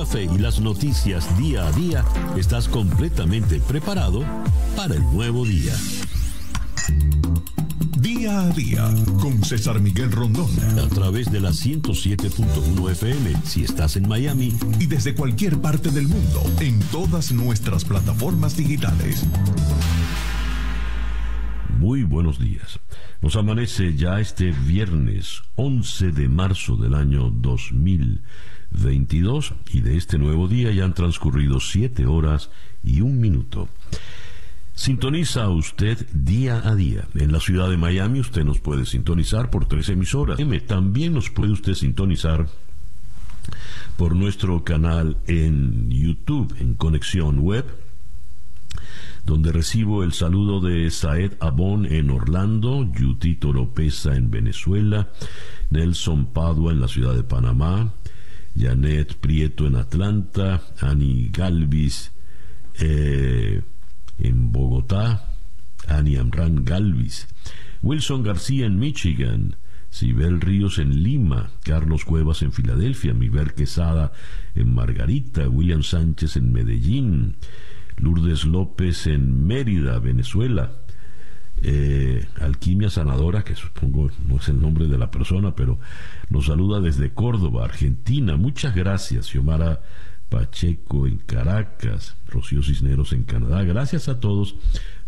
café y las noticias día a día, estás completamente preparado para el nuevo día. Día a día con César Miguel Rondón. A través de la 107.1 FM si estás en Miami. Y desde cualquier parte del mundo en todas nuestras plataformas digitales. Muy buenos días. Nos amanece ya este viernes 11 de marzo del año 2022 y de este nuevo día ya han transcurrido 7 horas y un minuto. Sintoniza usted día a día. En la ciudad de Miami usted nos puede sintonizar por tres emisoras. También nos puede usted sintonizar por nuestro canal en YouTube, en Conexión Web, donde recibo el saludo de Saed Abón en Orlando, Yuti Toropesa en Venezuela, Nelson Padua en la ciudad de Panamá, Janet Prieto en Atlanta, Ani Galvis, eh, en Bogotá, Annie Amran Galvis, Wilson García en Michigan, Sibel Ríos en Lima, Carlos Cuevas en Filadelfia, Miver Quesada en Margarita, William Sánchez en Medellín, Lourdes López en Mérida, Venezuela, eh, Alquimia Sanadora, que supongo no es el nombre de la persona, pero nos saluda desde Córdoba, Argentina. Muchas gracias, Xiomara Pacheco en Caracas, Rocío Cisneros en Canadá. Gracias a todos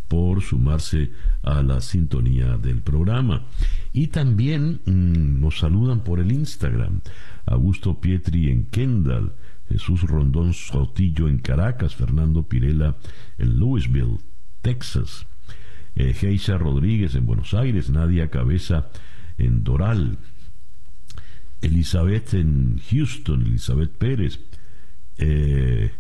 por sumarse a la sintonía del programa. Y también mm, nos saludan por el Instagram. Augusto Pietri en Kendall, Jesús Rondón Sotillo en Caracas, Fernando Pirela en Louisville, Texas, eh, Rodríguez en Buenos Aires, Nadia Cabeza en Doral, Elizabeth en Houston, Elizabeth Pérez, eh,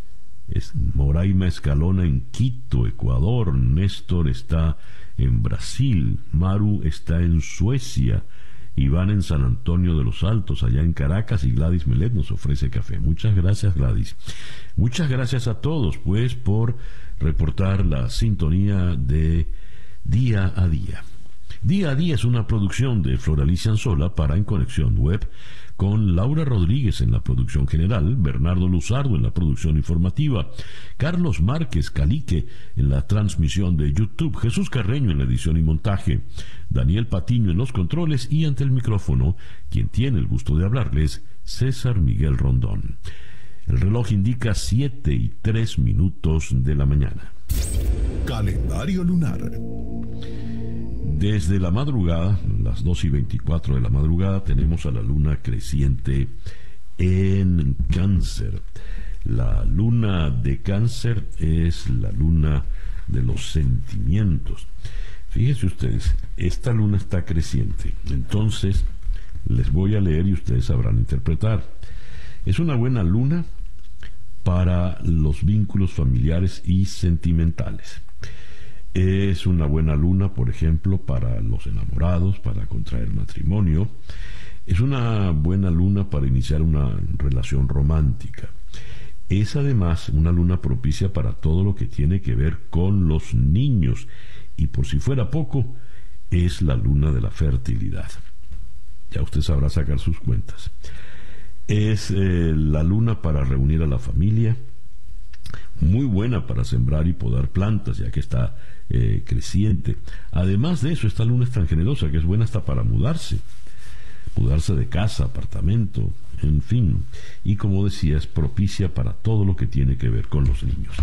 Moraima Escalona en Quito, Ecuador, Néstor está en Brasil, Maru está en Suecia, Iván en San Antonio de los Altos, allá en Caracas, y Gladys Melet nos ofrece café. Muchas gracias, Gladys. Muchas gracias a todos, pues, por reportar la sintonía de día a día. Día a día es una producción de Floralicia Anzola para En Conexión Web con Laura Rodríguez en la producción general, Bernardo Luzardo en la producción informativa, Carlos Márquez Calique en la transmisión de YouTube, Jesús Carreño en la edición y montaje, Daniel Patiño en los controles y ante el micrófono, quien tiene el gusto de hablarles, César Miguel Rondón. El reloj indica 7 y 3 minutos de la mañana. Calendario lunar. Desde la madrugada, las 2 y 24 de la madrugada, tenemos a la luna creciente en cáncer. La luna de cáncer es la luna de los sentimientos. Fíjense ustedes, esta luna está creciente. Entonces, les voy a leer y ustedes sabrán interpretar. Es una buena luna para los vínculos familiares y sentimentales. Es una buena luna, por ejemplo, para los enamorados, para contraer matrimonio. Es una buena luna para iniciar una relación romántica. Es además una luna propicia para todo lo que tiene que ver con los niños. Y por si fuera poco, es la luna de la fertilidad. Ya usted sabrá sacar sus cuentas. Es eh, la luna para reunir a la familia, muy buena para sembrar y podar plantas, ya que está eh, creciente. Además de eso, esta luna es tan generosa que es buena hasta para mudarse, mudarse de casa, apartamento, en fin. Y como decía, es propicia para todo lo que tiene que ver con los niños.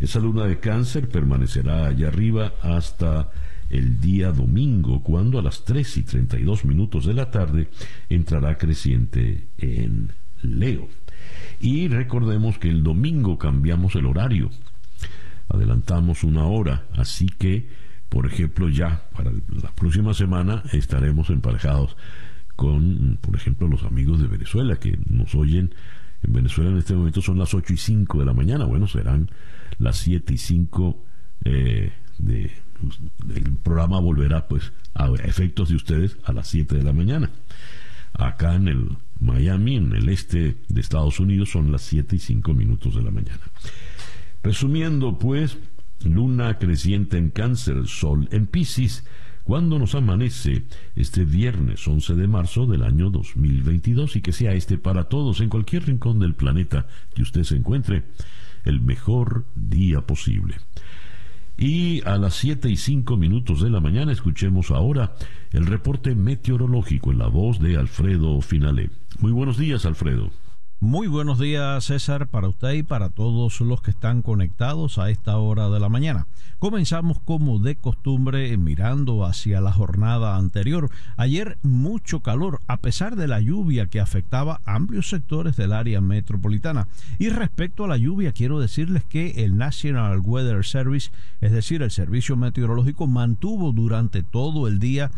Esa luna de cáncer permanecerá allá arriba hasta el día domingo, cuando a las 3 y 32 minutos de la tarde entrará creciente en Leo. Y recordemos que el domingo cambiamos el horario adelantamos una hora, así que, por ejemplo, ya para la próxima semana estaremos emparejados con, por ejemplo, los amigos de Venezuela que nos oyen. En Venezuela en este momento son las 8 y 5 de la mañana, bueno, serán las 7 y 5 eh, de, el programa volverá pues a efectos de ustedes a las 7 de la mañana. Acá en el Miami, en el este de Estados Unidos, son las 7 y 5 minutos de la mañana. Resumiendo, pues, luna creciente en cáncer, sol en Pisces, cuando nos amanece este viernes 11 de marzo del año 2022 y que sea este para todos en cualquier rincón del planeta que usted se encuentre el mejor día posible. Y a las 7 y 5 minutos de la mañana escuchemos ahora el reporte meteorológico en la voz de Alfredo Finale. Muy buenos días, Alfredo. Muy buenos días, César, para usted y para todos los que están conectados a esta hora de la mañana. Comenzamos como de costumbre mirando hacia la jornada anterior. Ayer mucho calor, a pesar de la lluvia que afectaba amplios sectores del área metropolitana. Y respecto a la lluvia, quiero decirles que el National Weather Service, es decir, el Servicio Meteorológico, mantuvo durante todo el día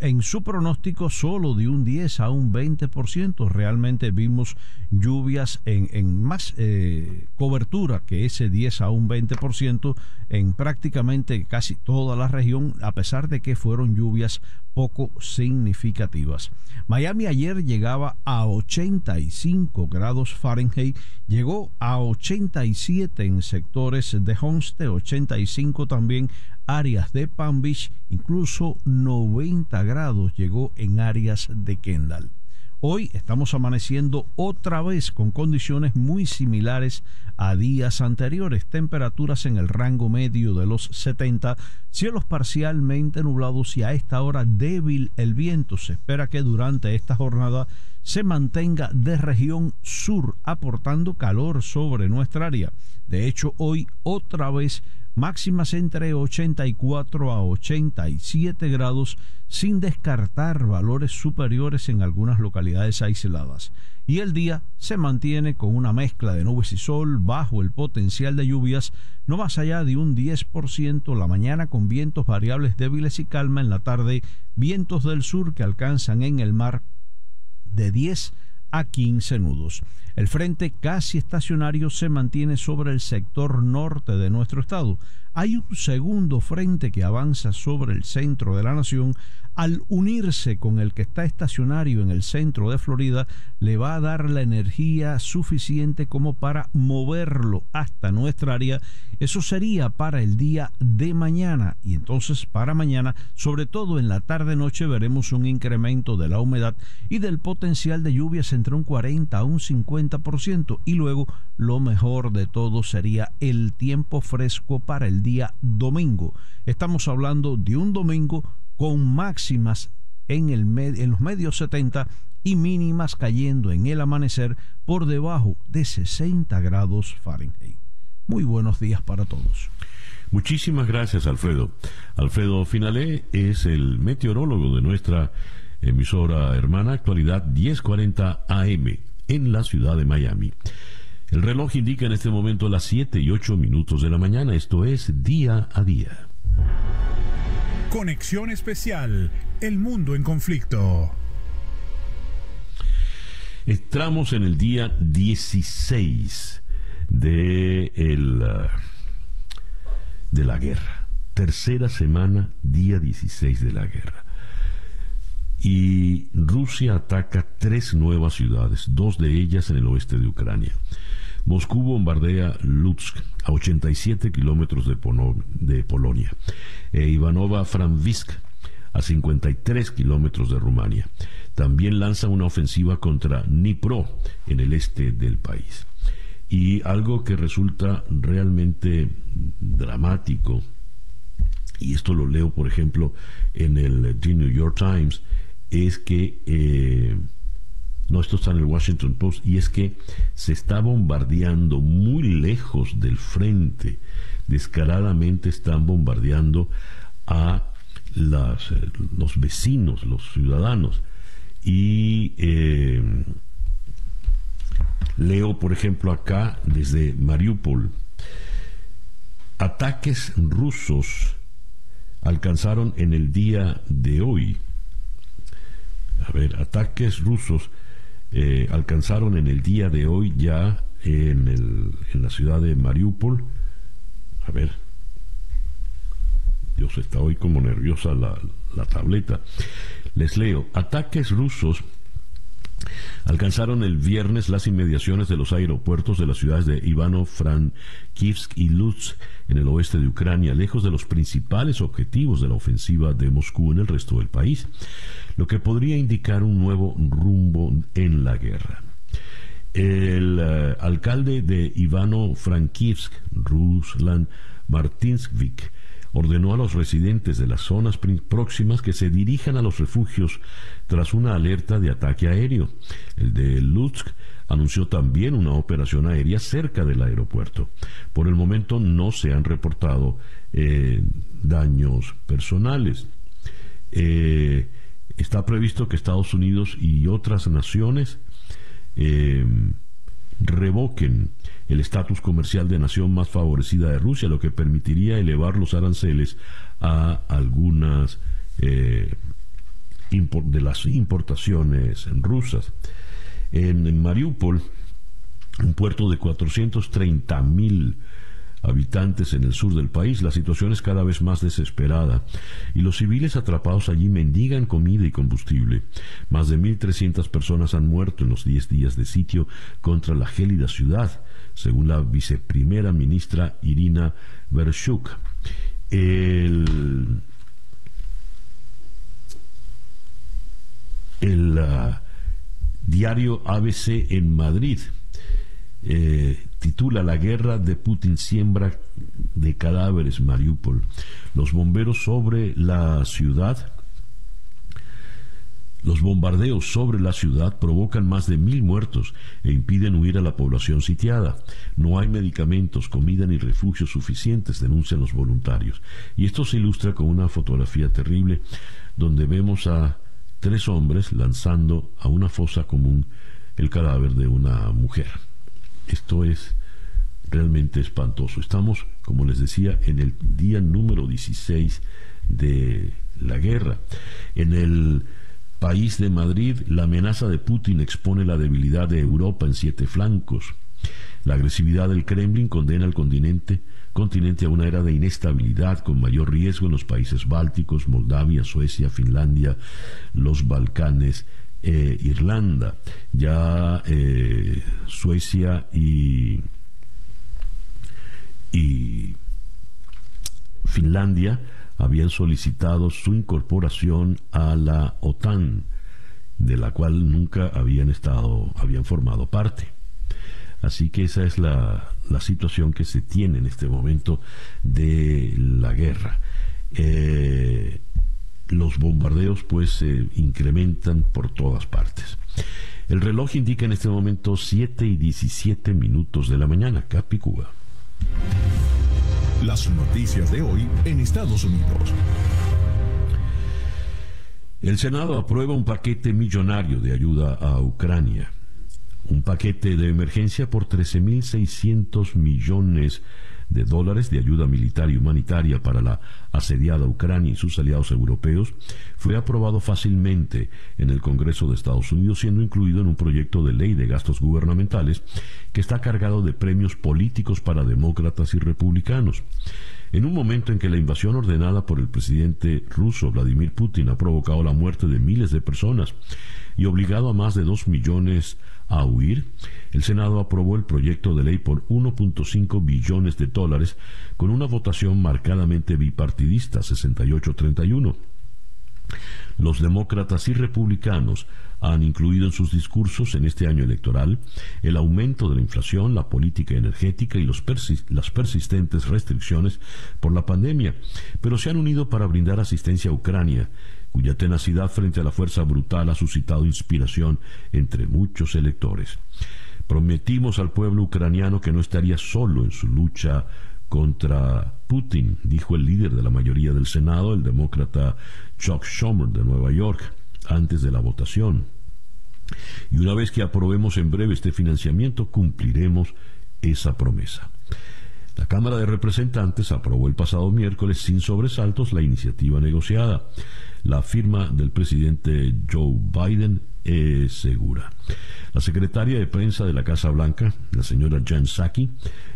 en su pronóstico solo de un 10 a un 20%. Realmente vimos lluvias en, más eh, cobertura que ese 10 a un 20% en prácticamente casi toda la región, a pesar de que fueron lluvias poco significativas. Miami ayer llegaba a 85 grados Fahrenheit, llegó a 87 en sectores de Homestead, 85 también áreas de Palm Beach, incluso 90 grados llegó en áreas de Kendall. Hoy estamos amaneciendo otra vez con condiciones muy similares a días anteriores, temperaturas en el rango medio de los 70, cielos parcialmente nublados y a esta hora débil el viento. Se espera que durante esta jornada se mantenga de región sur, aportando calor sobre nuestra área. De hecho, hoy otra vez máximas entre 84 a 87 grados, sin descartar valores superiores en algunas localidades aisladas. Y el día se mantiene con una mezcla de nubes y sol bajo el potencial de lluvias, no más allá de un 10% la mañana con vientos variables débiles y calma en la tarde, vientos del sur que alcanzan en el mar de 10 a 15 nudos. El frente casi estacionario se mantiene sobre el sector norte de nuestro estado. Hay un segundo frente que avanza sobre el centro de la nación al unirse con el que está estacionario en el centro de Florida, le va a dar la energía suficiente como para moverlo hasta nuestra área. Eso sería para el día de mañana. Y entonces para mañana, sobre todo en la tarde-noche, veremos un incremento de la humedad y del potencial de lluvias entre un 40 a un 50%. Y luego, lo mejor de todo sería el tiempo fresco para el día domingo. Estamos hablando de un domingo con máximas en, el en los medios 70 y mínimas cayendo en el amanecer por debajo de 60 grados Fahrenheit. Muy buenos días para todos. Muchísimas gracias, Alfredo. Alfredo Finalé es el meteorólogo de nuestra emisora hermana Actualidad 1040 AM en la ciudad de Miami. El reloj indica en este momento las 7 y 8 minutos de la mañana, esto es día a día. Conexión especial, el mundo en conflicto. Entramos en el día 16 de, el, uh, de la guerra. Tercera semana, día 16 de la guerra. Y Rusia ataca tres nuevas ciudades, dos de ellas en el oeste de Ucrania. Moscú bombardea Lutsk, a 87 kilómetros de, Polonia, e Ivanova Franvisk, a 53 kilómetros de Rumania. También lanza una ofensiva contra Dnipro, en el este del país. Y algo que resulta realmente dramático, y esto lo leo, por ejemplo, en el The New York Times, es que eh, no, esto está en el Washington Post, y es que se está bombardeando muy lejos del frente, descaradamente están bombardeando a las, eh, los vecinos, los ciudadanos. Y eh, leo, por ejemplo, acá desde Mariupol, ataques rusos alcanzaron en el día de hoy, a ver, ataques rusos eh, alcanzaron en el día de hoy ya en, el, en la ciudad de Mariupol. A ver, Dios está hoy como nerviosa la, la tableta. Les leo, ataques rusos alcanzaron el viernes las inmediaciones de los aeropuertos de las ciudades de Ivano-Frankivsk y Lutsk en el oeste de Ucrania, lejos de los principales objetivos de la ofensiva de Moscú en el resto del país, lo que podría indicar un nuevo rumbo en la guerra. El eh, alcalde de Ivano-Frankivsk, Ruslan Martinsvik, ordenó a los residentes de las zonas próximas que se dirijan a los refugios tras una alerta de ataque aéreo. El de Lutsk anunció también una operación aérea cerca del aeropuerto. Por el momento no se han reportado eh, daños personales. Eh, está previsto que Estados Unidos y otras naciones eh, revoquen el estatus comercial de nación más favorecida de Rusia, lo que permitiría elevar los aranceles a algunas eh, de las importaciones rusas. En, Mariupol, un puerto de 430 mil habitantes en el sur del país, la situación es cada vez más desesperada y los civiles atrapados allí mendigan comida y combustible. Más de 1.300 personas han muerto en los 10 días de sitio contra la gélida ciudad según la viceprimera ministra Irina Vershuk. El, el uh, diario ABC en Madrid eh, titula La guerra de Putin siembra de cadáveres Mariupol. Los bomberos sobre la ciudad los bombardeos sobre la ciudad provocan más de mil muertos e impiden huir a la población sitiada. No hay medicamentos, comida ni refugios suficientes, denuncian los voluntarios. Y esto se ilustra con una fotografía terrible donde vemos a tres hombres lanzando a una fosa común el cadáver de una mujer. Esto es realmente espantoso. Estamos, como les decía, en el día número 16 de la guerra. En el país de Madrid, la amenaza de Putin expone la debilidad de Europa en siete flancos. La agresividad del Kremlin condena al continente, continente a una era de inestabilidad con mayor riesgo en los países bálticos, Moldavia, Suecia, Finlandia, los Balcanes, e Irlanda. Ya eh, Suecia y, y Finlandia habían solicitado su incorporación a la OTAN, de la cual nunca habían estado, habían formado parte. Así que esa es la, situación que se tiene en este momento de la guerra. Eh, los bombardeos pues se incrementan por todas partes. El reloj indica en este momento 7 y 17 minutos de la mañana, Capicúa. Las noticias de hoy en Estados Unidos. El Senado aprueba un paquete millonario de ayuda a Ucrania. Un paquete de emergencia por 13.600 millones de dólares de ayuda militar y humanitaria para la asediada Ucrania y sus aliados europeos fue aprobado fácilmente en el Congreso de Estados Unidos, siendo incluido en un proyecto de ley de gastos gubernamentales que está cargado de premios políticos para demócratas y republicanos. En un momento en que la invasión ordenada por el presidente ruso Vladimir Putin ha provocado la muerte de miles de personas y obligado a más de dos millones a huir, el Senado aprobó el proyecto de ley por 1.5 billones de dólares con una votación marcadamente bipartidista, 68-31. Los demócratas y republicanos han incluido en sus discursos en este año electoral el aumento de la inflación, la política energética y las persistentes restricciones por la pandemia, pero se han unido para brindar asistencia a Ucrania, cuya tenacidad frente a la fuerza brutal ha suscitado inspiración entre muchos electores. Prometimos al pueblo ucraniano que no estaría solo en su lucha contra Putin, dijo el líder de la mayoría del Senado, el demócrata Chuck Schumer de Nueva York, antes de la votación. Y una vez que aprobemos en breve este financiamiento, cumpliremos esa promesa. La Cámara de Representantes aprobó el pasado miércoles sin sobresaltos la iniciativa negociada. La firma del presidente Joe Biden es segura. La secretaria de prensa de la Casa Blanca, la señora Jen Psaki,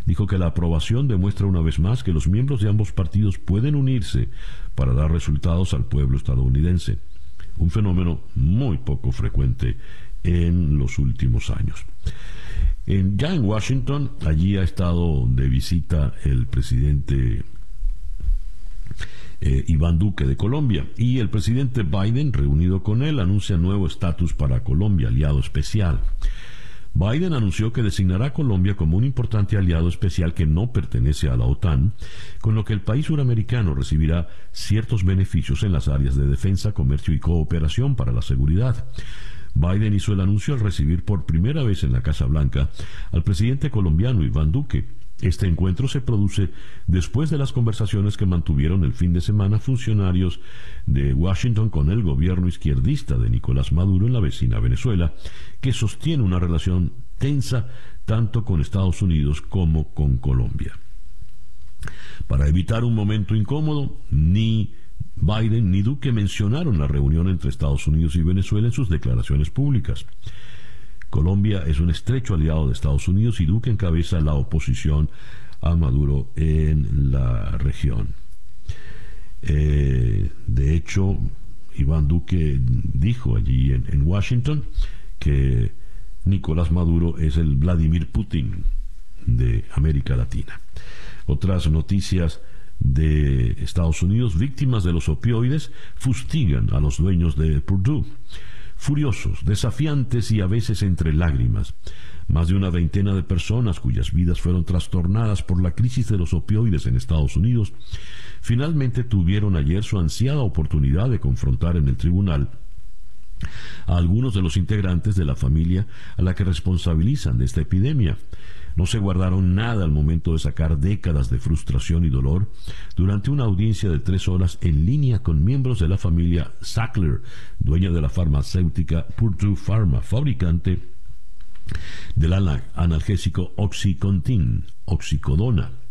dijo que la aprobación demuestra una vez más que los miembros de ambos partidos pueden unirse para dar resultados al pueblo estadounidense, un fenómeno muy poco frecuente en los últimos años. ya en Washington, allí ha estado de visita el presidente eh, Iván Duque de Colombia y el presidente Biden, reunido con él, anuncia nuevo estatus para Colombia, aliado especial. Biden anunció que designará a Colombia como un importante aliado especial que no pertenece a la OTAN, con lo que el país suramericano recibirá ciertos beneficios en las áreas de defensa, comercio y cooperación para la seguridad. Biden hizo el anuncio al recibir por primera vez en la Casa Blanca al presidente colombiano Iván Duque, este encuentro se produce después de las conversaciones que mantuvieron el fin de semana funcionarios de Washington con el gobierno izquierdista de Nicolás Maduro en la vecina Venezuela, que sostiene una relación tensa tanto con Estados Unidos como con Colombia. Para evitar un momento incómodo, ni Biden ni Duque mencionaron la reunión entre Estados Unidos y Venezuela en sus declaraciones públicas. Colombia es un estrecho aliado de Estados Unidos y Duque encabeza la oposición a Maduro en la región. Eh, de hecho, Iván Duque dijo allí en, Washington que Nicolás Maduro es el Vladimir Putin de América Latina. Otras noticias de Estados Unidos, víctimas de los opioides, fustigan a los dueños de Purdue furiosos, desafiantes y a veces entre lágrimas. Más de una veintena de personas cuyas vidas fueron trastornadas por la crisis de los opioides en Estados Unidos, finalmente tuvieron ayer su ansiada oportunidad de confrontar en el tribunal a algunos de los integrantes de la familia a la que responsabilizan de esta epidemia. No se guardaron nada al momento de sacar décadas de frustración y dolor durante una audiencia de tres horas en línea con miembros de la familia Sackler, dueña de la farmacéutica Purdue Pharma, fabricante del analgésico Oxycontin, Oxicodona.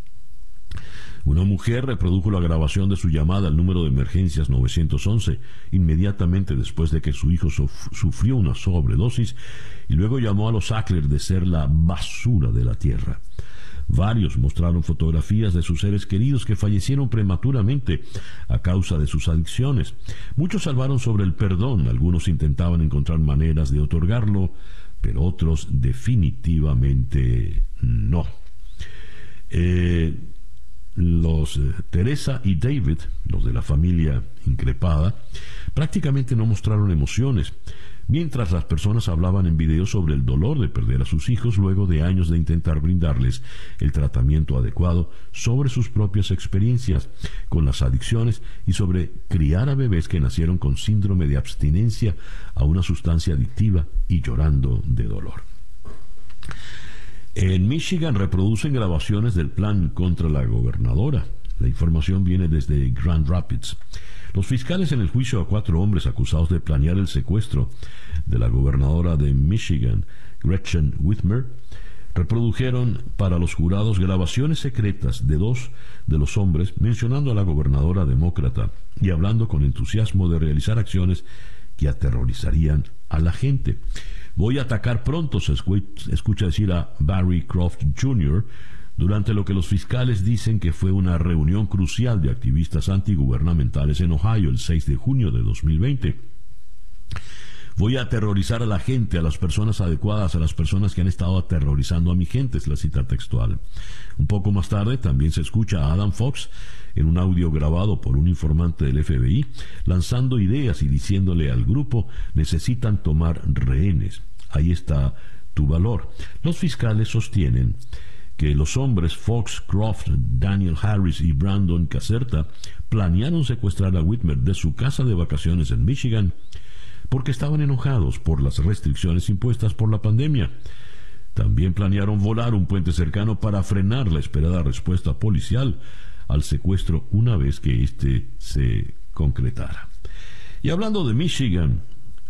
Una mujer reprodujo la grabación de su llamada al número de emergencias 911 inmediatamente después de que su hijo sufrió una sobredosis y luego llamó a los Sackler de ser la basura de la tierra. Varios mostraron fotografías de sus seres queridos que fallecieron prematuramente a causa de sus adicciones. Muchos salvaron sobre el perdón, algunos intentaban encontrar maneras de otorgarlo, pero otros definitivamente no. Eh, los eh, Teresa y David, los de la familia increpada, prácticamente no mostraron emociones mientras las personas hablaban en video sobre el dolor de perder a sus hijos luego de años de intentar brindarles el tratamiento adecuado, sobre sus propias experiencias con las adicciones y sobre criar a bebés que nacieron con síndrome de abstinencia a una sustancia adictiva y llorando de dolor. En Michigan reproducen grabaciones del plan contra la gobernadora. La información viene desde Grand Rapids. Los fiscales en el juicio a cuatro hombres acusados de planear el secuestro de la gobernadora de Michigan, Gretchen Whitmer, reprodujeron para los jurados grabaciones secretas de dos de los hombres mencionando a la gobernadora demócrata y hablando con entusiasmo de realizar acciones que aterrorizarían a la gente. Voy a atacar pronto, se escucha decir a Barry Croft Jr., durante lo que los fiscales dicen que fue una reunión crucial de activistas antigubernamentales en Ohio el 6 de junio de 2020. Voy a aterrorizar a la gente, a las personas adecuadas, a las personas que han estado aterrorizando a mi gente, es la cita textual. Un poco más tarde también se escucha a Adam Fox en un audio grabado por un informante del FBI, lanzando ideas y diciéndole al grupo necesitan tomar rehenes. Ahí está tu valor. Los fiscales sostienen que los hombres Fox, Croft, Daniel Harris y Brandon Caserta planearon secuestrar a Whitmer de su casa de vacaciones en Michigan porque estaban enojados por las restricciones impuestas por la pandemia. También planearon volar un puente cercano para frenar la esperada respuesta policial al secuestro una vez que éste se concretara. Y hablando de Michigan,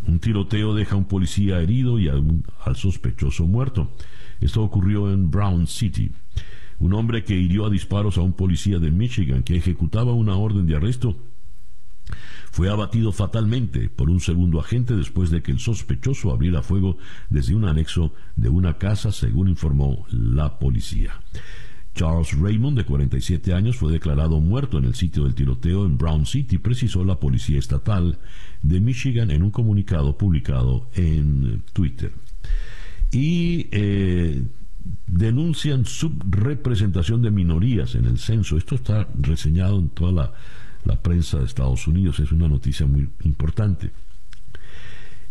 un tiroteo deja a un policía herido y al sospechoso muerto. Esto ocurrió en Brown City. Un hombre que hirió a disparos a un policía de Michigan que ejecutaba una orden de arresto fue abatido fatalmente por un segundo agente después de que el sospechoso abriera fuego desde un anexo de una casa, según informó la policía. Charles Raymond, de 47 años, fue declarado muerto en el sitio del tiroteo en Brown City, precisó la Policía Estatal de Michigan en un comunicado publicado en Twitter. Y eh, denuncian subrepresentación de minorías en el censo. Esto está reseñado en toda la, la prensa de Estados Unidos, es una noticia muy importante.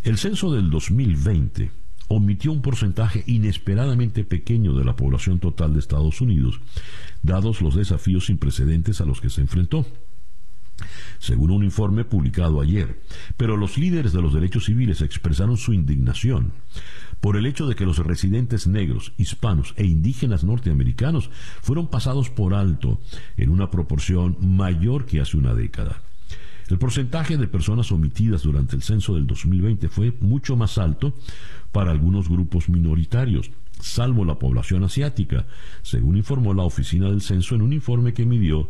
El censo del 2020 omitió un porcentaje inesperadamente pequeño de la población total de Estados Unidos, dados los desafíos sin precedentes a los que se enfrentó según un informe publicado ayer. Pero los líderes de los derechos civiles expresaron su indignación por el hecho de que los residentes negros, hispanos e indígenas norteamericanos fueron pasados por alto en una proporción mayor que hace una década. El porcentaje de personas omitidas durante el censo del 2020 fue mucho más alto para algunos grupos minoritarios, salvo la población asiática, según informó la Oficina del Censo en un informe que midió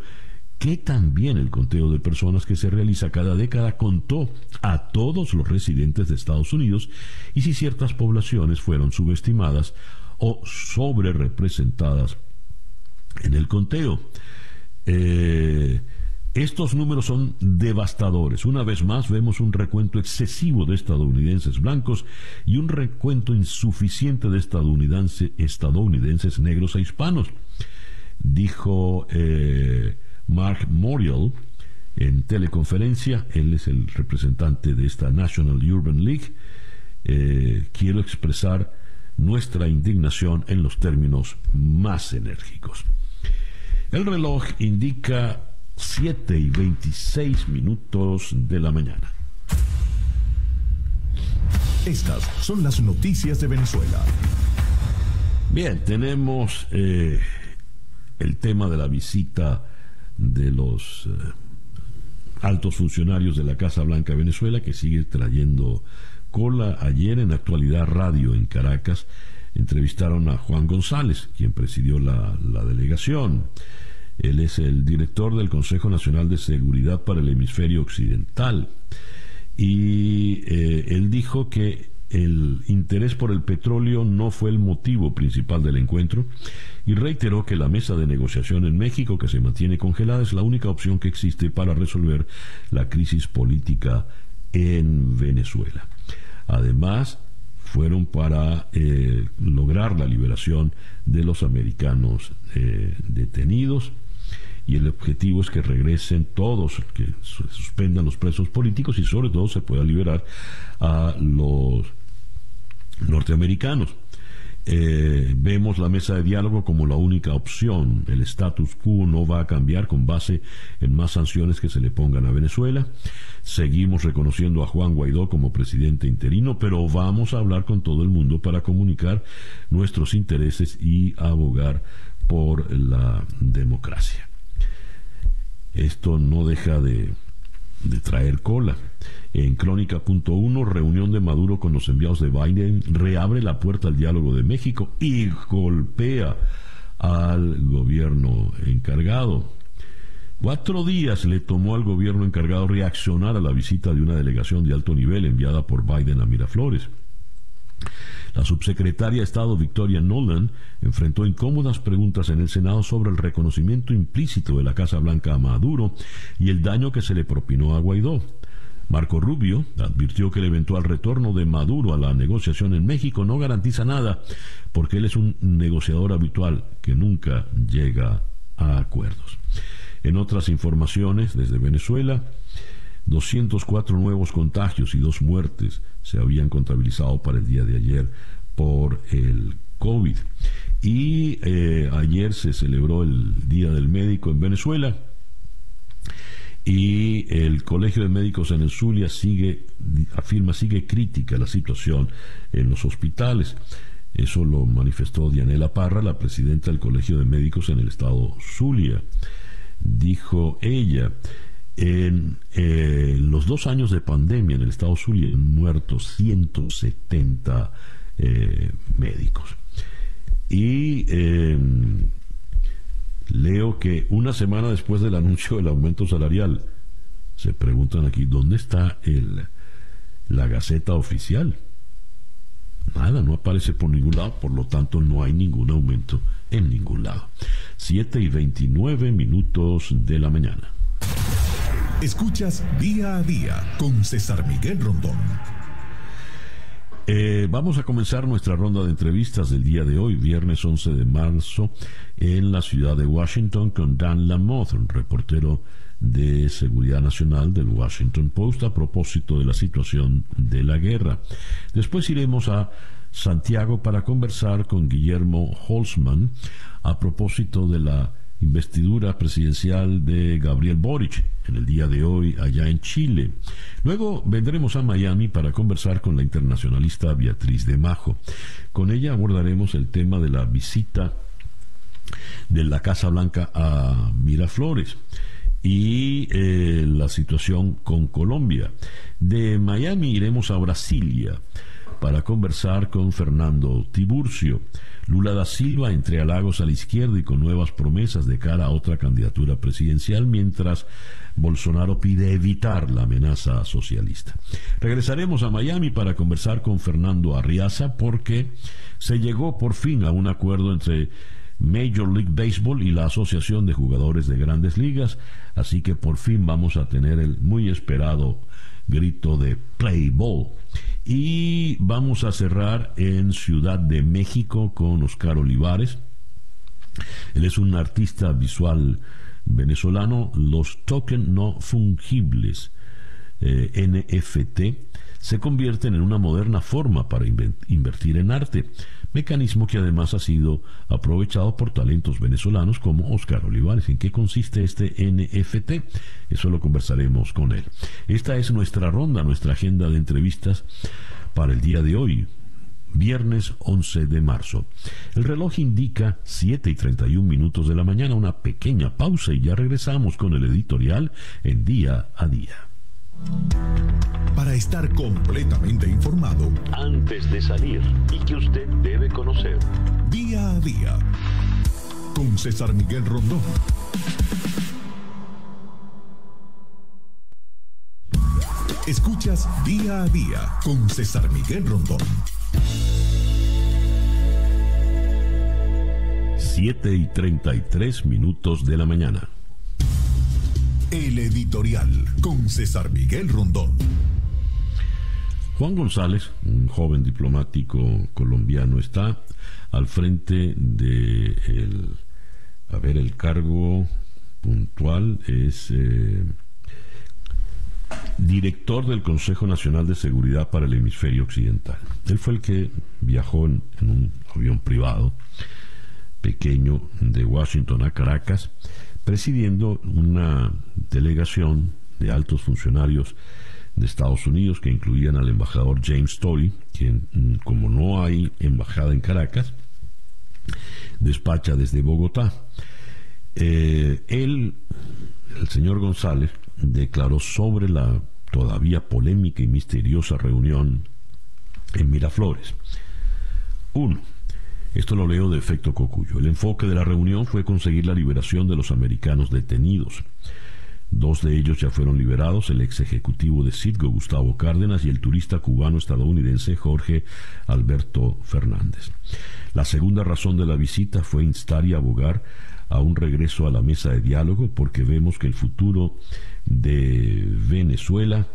que también el conteo de personas que se realiza cada década contó a todos los residentes de Estados Unidos y si ciertas poblaciones fueron subestimadas o sobre representadas en el conteo. Eh, estos números son devastadores. Una vez más vemos un recuento excesivo de estadounidenses blancos y un recuento insuficiente de estadounidenses negros e hispanos. Dijo eh, Mark Morial en teleconferencia, él es el representante de esta National Urban League. Eh, quiero expresar nuestra indignación en los términos más enérgicos. El reloj indica 7 y 26 minutos de la mañana. Estas son las noticias de Venezuela. Bien, tenemos eh, el tema de la visita de los eh, altos funcionarios de la Casa Blanca Venezuela que sigue trayendo cola. Ayer en Actualidad Radio en Caracas entrevistaron a Juan González, quien presidió la delegación. Él es el director del Consejo Nacional de Seguridad para el Hemisferio Occidental. Y eh, él dijo que el interés por el petróleo no fue el motivo principal del encuentro y reiteró que la mesa de negociación en México, que se mantiene congelada, es la única opción que existe para resolver la crisis política en Venezuela. Además, fueron para eh, lograr la liberación de los americanos eh, detenidos y el objetivo es que regresen todos, que suspendan los presos políticos y sobre todo se pueda liberar a los norteamericanos. Eh, vemos la mesa de diálogo como la única opción. El status quo no va a cambiar con base en más sanciones que se le pongan a Venezuela. Seguimos reconociendo a Juan Guaidó como presidente interino, pero vamos a hablar con todo el mundo para comunicar nuestros intereses y abogar por la democracia esto no deja de, traer cola. En Crónica.1, reunión de Maduro con los enviados de Biden reabre la puerta al diálogo de México y golpea al gobierno encargado. Cuatro días le tomó al gobierno encargado reaccionar a la visita de una delegación de alto nivel enviada por Biden a Miraflores. La subsecretaria de Estado Victoria Nolan enfrentó incómodas preguntas en el Senado sobre el reconocimiento implícito de la Casa Blanca a Maduro y el daño que se le propinó a Guaidó. Marco Rubio advirtió que el eventual retorno de Maduro a la negociación en México no garantiza nada porque él es un negociador habitual que nunca llega a acuerdos. En otras informaciones desde Venezuela, 204 nuevos contagios y dos muertes se habían contabilizado para el día de ayer por el COVID. Y eh, ayer se celebró el Día del Médico en Venezuela y el Colegio de Médicos en el Zulia sigue, afirma, sigue crítica la situación en los hospitales. Eso lo manifestó Dianela Parra, la presidenta del Colegio de Médicos en el estado Zulia. Dijo ella, en eh, los dos años de pandemia en el estado Zulia han muerto 170 eh, médicos. Y em, leo que una semana después del anuncio del aumento salarial, se preguntan aquí, ¿dónde está el, la Gaceta Oficial? nada, no aparece por ningún lado, por lo tanto no hay ningún aumento en ningún lado. 7 y 29 minutos de la mañana. Escuchas día a día con César Miguel Rondón. Eh, vamos a comenzar nuestra ronda de entrevistas del día de hoy, viernes 11 de marzo, en la ciudad de Washington con Dan Lamothe, un reportero de Seguridad Nacional del Washington Post a propósito de la situación de la guerra. Después iremos a Santiago para conversar con Guillermo Holzman a propósito de la investidura presidencial de Gabriel Boric en el día de hoy allá en Chile. Luego vendremos a Miami para conversar con la internacionalista Beatriz de Majo. Con ella abordaremos el tema de la visita de la Casa Blanca a Miraflores y eh, la situación con Colombia. De Miami iremos a Brasilia para conversar con Fernando Tiburcio. Lula da Silva entre halagos a la izquierda y con nuevas promesas de cara a otra candidatura presidencial, mientras Bolsonaro pide evitar la amenaza socialista. Regresaremos a Miami para conversar con Fernando Arriaza porque se llegó por fin a un acuerdo entre Major League Baseball y la Asociación de Jugadores de Grandes Ligas, así que por fin vamos a tener el muy esperado grito de Play Ball. Y vamos a cerrar en Ciudad de México con Oscar Olivares. Él es un artista visual venezolano. Los tokens no fungibles, eh, NFT, se convierten en una moderna forma para invertir en arte mecanismo que además ha sido aprovechado por talentos venezolanos como Oscar Olivares. ¿En qué consiste este NFT? Eso lo conversaremos con él. Esta es nuestra ronda, nuestra agenda de entrevistas para el día de hoy, viernes 11 de marzo. El reloj indica 7 y 31 minutos de la mañana, una pequeña pausa y ya regresamos con el editorial en día a día. Para estar completamente informado antes de salir y que usted debe conocer. Día a día con César Miguel Rondón. Escuchas día a día con César Miguel Rondón. 7 y 33 minutos de la mañana. El editorial con César Miguel Rondón. Juan González, un joven diplomático colombiano, está al frente de el, a ver, el cargo puntual es eh, director del Consejo Nacional de Seguridad para el Hemisferio Occidental. Él fue el que viajó en un avión privado pequeño de Washington a Caracas presidiendo una delegación de altos funcionarios de Estados Unidos que incluían al embajador James Story, quien, mm, como no hay embajada en Caracas, despacha desde Bogotá. Eh, él, el señor González, declaró sobre la todavía polémica y misteriosa reunión en Miraflores. Uno, esto lo leo de efecto cocuyo. El enfoque de la reunión fue conseguir la liberación de los americanos detenidos. Dos de ellos ya fueron liberados, el ex ejecutivo de Citgo, Gustavo Cárdenas, y el turista cubano-estadounidense Jorge Alberto Fernández. La segunda razón de la visita fue instar y abogar a un regreso a la mesa de diálogo porque vemos que el futuro de Venezuela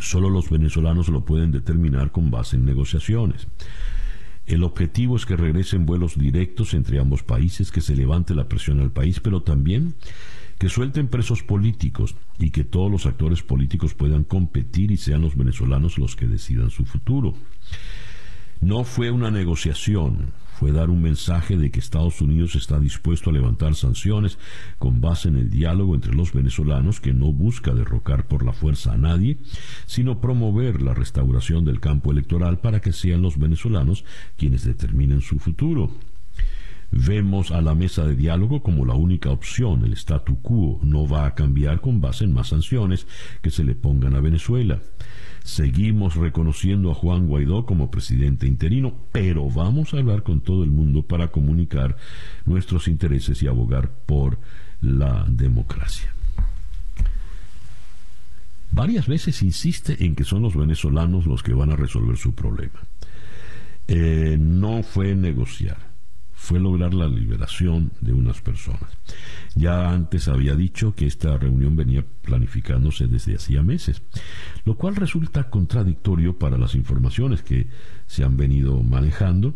solo los venezolanos lo pueden determinar con base en negociaciones. El objetivo es que regresen vuelos directos entre ambos países, que se levante la presión al país, pero también que suelten presos políticos y que todos los actores políticos puedan competir y sean los venezolanos los que decidan su futuro. No fue una negociación, fue dar un mensaje de que Estados Unidos está dispuesto a levantar sanciones con base en el diálogo entre los venezolanos que no busca derrocar por la fuerza a nadie, sino promover la restauración del campo electoral para que sean los venezolanos quienes determinen su futuro. Vemos a la mesa de diálogo como la única opción. El statu quo no va a cambiar con base en más sanciones que se le pongan a Venezuela. Seguimos reconociendo a Juan Guaidó como presidente interino, pero vamos a hablar con todo el mundo para comunicar nuestros intereses y abogar por la democracia. Varias veces insiste en que son los venezolanos los que van a resolver su problema. eh, no fue negociar, fue lograr la liberación de unas personas. Ya antes había dicho que esta reunión venía planificándose desde hacía meses, lo cual resulta contradictorio para las informaciones que se han venido manejando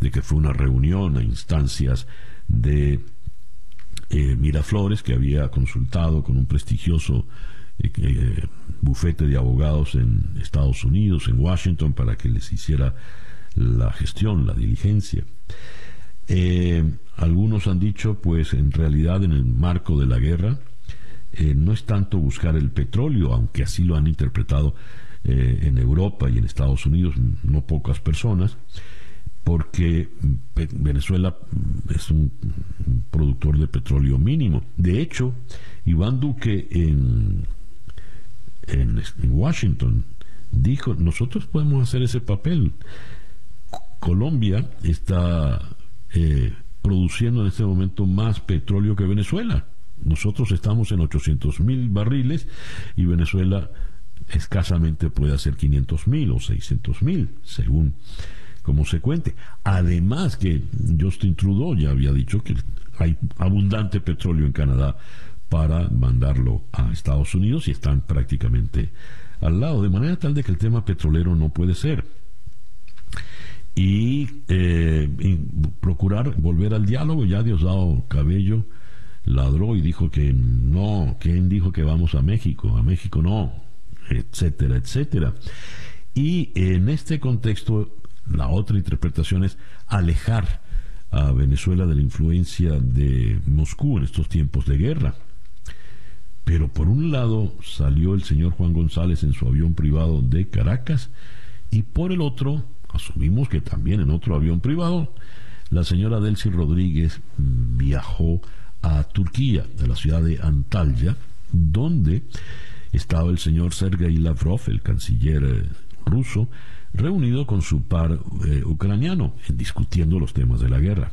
de que fue una reunión a instancias de eh, Miraflores, que había consultado con un prestigioso eh, eh, bufete de abogados en Estados Unidos, en Washington, para que les hiciera la gestión, la diligencia. Algunos han dicho, pues en realidad en el marco de la guerra, no es tanto buscar el petróleo, aunque así lo han interpretado en Europa y en Estados Unidos no pocas personas, porque Venezuela es un, productor de petróleo mínimo. De hecho, Iván Duque en, en, Washington dijo, nosotros podemos hacer ese papel. Colombia está eh, produciendo en este momento más petróleo que Venezuela. Nosotros estamos en 800 mil barriles y Venezuela escasamente puede hacer 500 mil o 600 mil, según como se cuente. Además que Justin Trudeau ya había dicho que hay abundante petróleo en Canadá para mandarlo a Estados Unidos y están prácticamente al lado, de manera tal de que el tema petrolero no puede ser. Y, eh, procurar volver al diálogo, ya Diosdado Cabello ladró y dijo que no, ¿quién dijo que vamos a México? A México no, etcétera, etcétera. Y en este contexto la otra interpretación es alejar a Venezuela de la influencia de Moscú en estos tiempos de guerra. Pero por un lado salió el señor Juan González en su avión privado de Caracas y por el otro, asumimos que también en otro avión privado, la señora Delcy Rodríguez viajó a Turquía, de la ciudad de Antalya, donde estaba el señor Sergei Lavrov, el canciller eh, ruso, reunido con su par eh, ucraniano, discutiendo los temas de la guerra.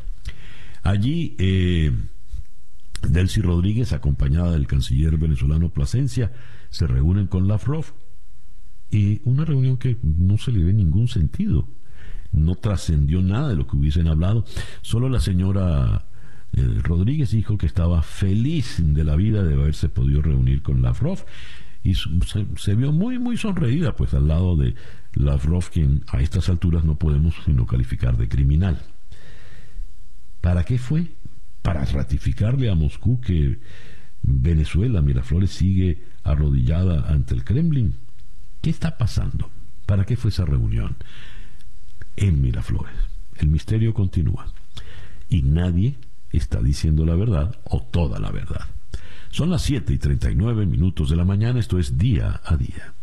Allí, eh, Delcy Rodríguez, acompañada del canciller venezolano Plasencia, se reúnen con Lavrov. Y una reunión que no se le ve ningún sentido. No trascendió nada de lo que hubiesen hablado. Solo la señora eh, Rodríguez dijo que estaba feliz de la vida de haberse podido reunir con Lavrov y se, vio muy, muy sonreída, pues al lado de Lavrov, quien a estas alturas no podemos sino calificar de criminal. ¿Para qué fue? Para ratificarle a Moscú que Venezuela, Miraflores, sigue arrodillada ante el Kremlin. ¿Qué está pasando? ¿Para qué fue esa reunión en Miraflores? El misterio continúa y nadie está diciendo la verdad o toda la verdad. Son las 7 y 39 minutos de la mañana, esto es día a día.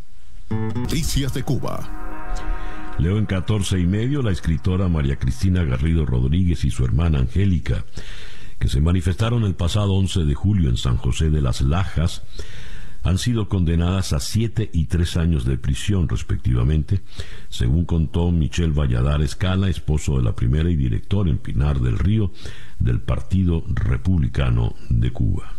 Noticias de Cuba. Leo en 14 y medio la escritora María Cristina Garrido Rodríguez y su hermana Angélica, que se manifestaron el pasado 11 de julio en San José de las Lajas, han sido condenadas a siete y tres años de prisión, respectivamente, según contó Michel Valladares Escala, esposo de la primera y director en Pinar del Río del Partido Republicano de Cuba.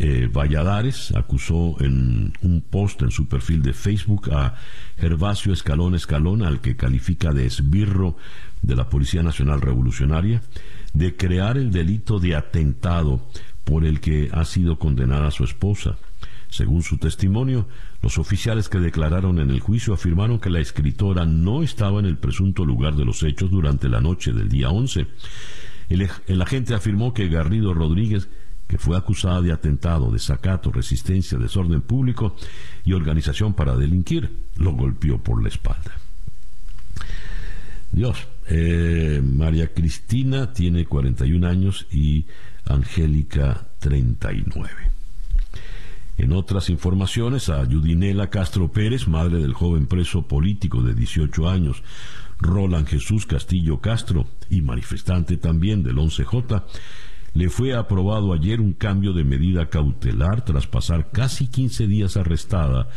Eh, Valladares acusó en un post en su perfil de Facebook a Gervasio Escalón Escalón, al que califica de esbirro de la Policía Nacional Revolucionaria, de crear el delito de atentado por el que ha sido condenada su esposa. Según su testimonio, los oficiales que declararon en el juicio afirmaron que la escritora no estaba en el presunto lugar de los hechos durante la noche del día 11. El, agente afirmó que Garrido Rodríguez que fue acusada de atentado, desacato, resistencia, desorden público y organización para delinquir, lo golpeó por la espalda. Dios, eh, María Cristina tiene 41 años y Angélica 39. En otras informaciones, a Yudinela Castro Pérez, madre del joven preso político de 18 años, Roland Jesús Castillo Castro, y manifestante también del 11J, le fue aprobado ayer un cambio de medida cautelar tras pasar casi 15 días arrestada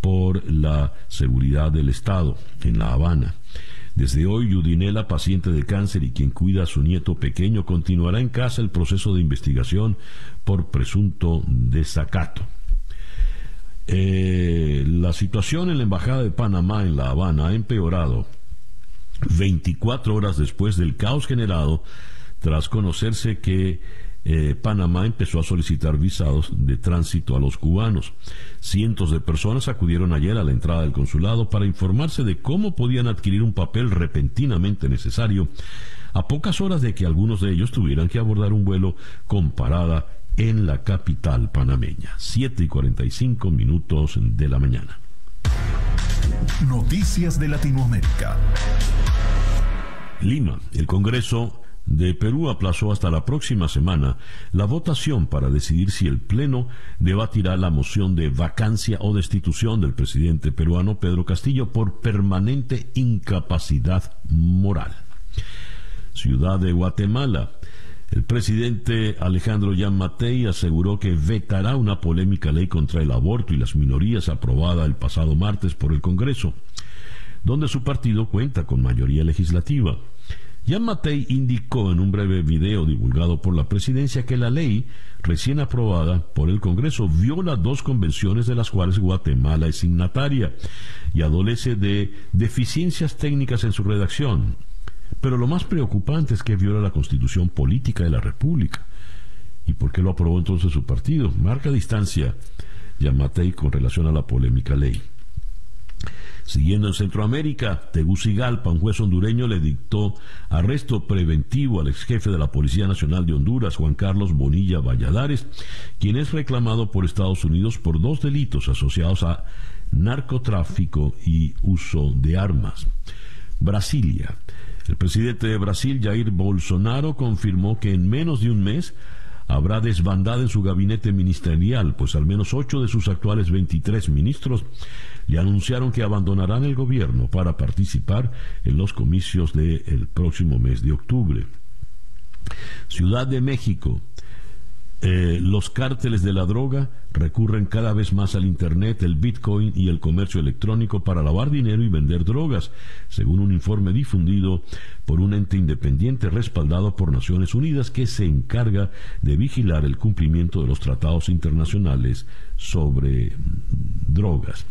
por la seguridad del Estado en La Habana. Desde hoy, Yudinela, paciente de cáncer y quien cuida a su nieto pequeño, continuará en casa el proceso de investigación por presunto desacato. Eh, la situación en la Embajada de Panamá en La Habana ha empeorado 24 horas después del caos generado tras conocerse que eh, Panamá empezó a solicitar visados de tránsito a los cubanos. Cientos de personas acudieron ayer a la entrada del consulado para informarse de cómo podían adquirir un papel repentinamente necesario a pocas horas de que algunos de ellos tuvieran que abordar un vuelo con parada en la capital panameña. 7 y 45 minutos de la mañana. Noticias de Latinoamérica. Lima, el Congreso de Perú aplazó hasta la próxima semana la votación para decidir si el Pleno debatirá la moción de vacancia o destitución del presidente peruano Pedro Castillo por permanente incapacidad moral. Ciudad de Guatemala. El presidente Alejandro Matei aseguró que vetará una polémica ley contra el aborto y las minorías aprobada el pasado martes por el Congreso, donde su partido cuenta con mayoría legislativa. Jan Matei indicó en un breve video divulgado por la presidencia que la ley, recién aprobada por el Congreso, viola dos convenciones de las cuales Guatemala es signataria y adolece de deficiencias técnicas en su redacción. Pero lo más preocupante es que viola la constitución política de la República. ¿Y por qué lo aprobó entonces su partido? Marca distancia Matei con relación a la polémica ley. Siguiendo en Centroamérica, Tegucigalpa, un juez hondureño le dictó arresto preventivo al ex jefe de la Policía Nacional de Honduras, Juan Carlos Bonilla Valladares, quien es reclamado por Estados Unidos por dos delitos asociados a narcotráfico y uso de armas. Brasilia. El presidente de Brasil, Jair Bolsonaro, confirmó que en menos de un mes habrá desbandada en su gabinete ministerial, pues al menos ocho de sus actuales 23 ministros le anunciaron que abandonarán el gobierno para participar en los comicios del próximo mes de octubre. Ciudad de México. Eh, los cárteles de la droga recurren cada vez más al Internet, el Bitcoin y el comercio electrónico para lavar dinero y vender drogas, según un informe difundido por un ente independiente respaldado por Naciones Unidas que se encarga de vigilar el cumplimiento de los tratados internacionales sobre drogas.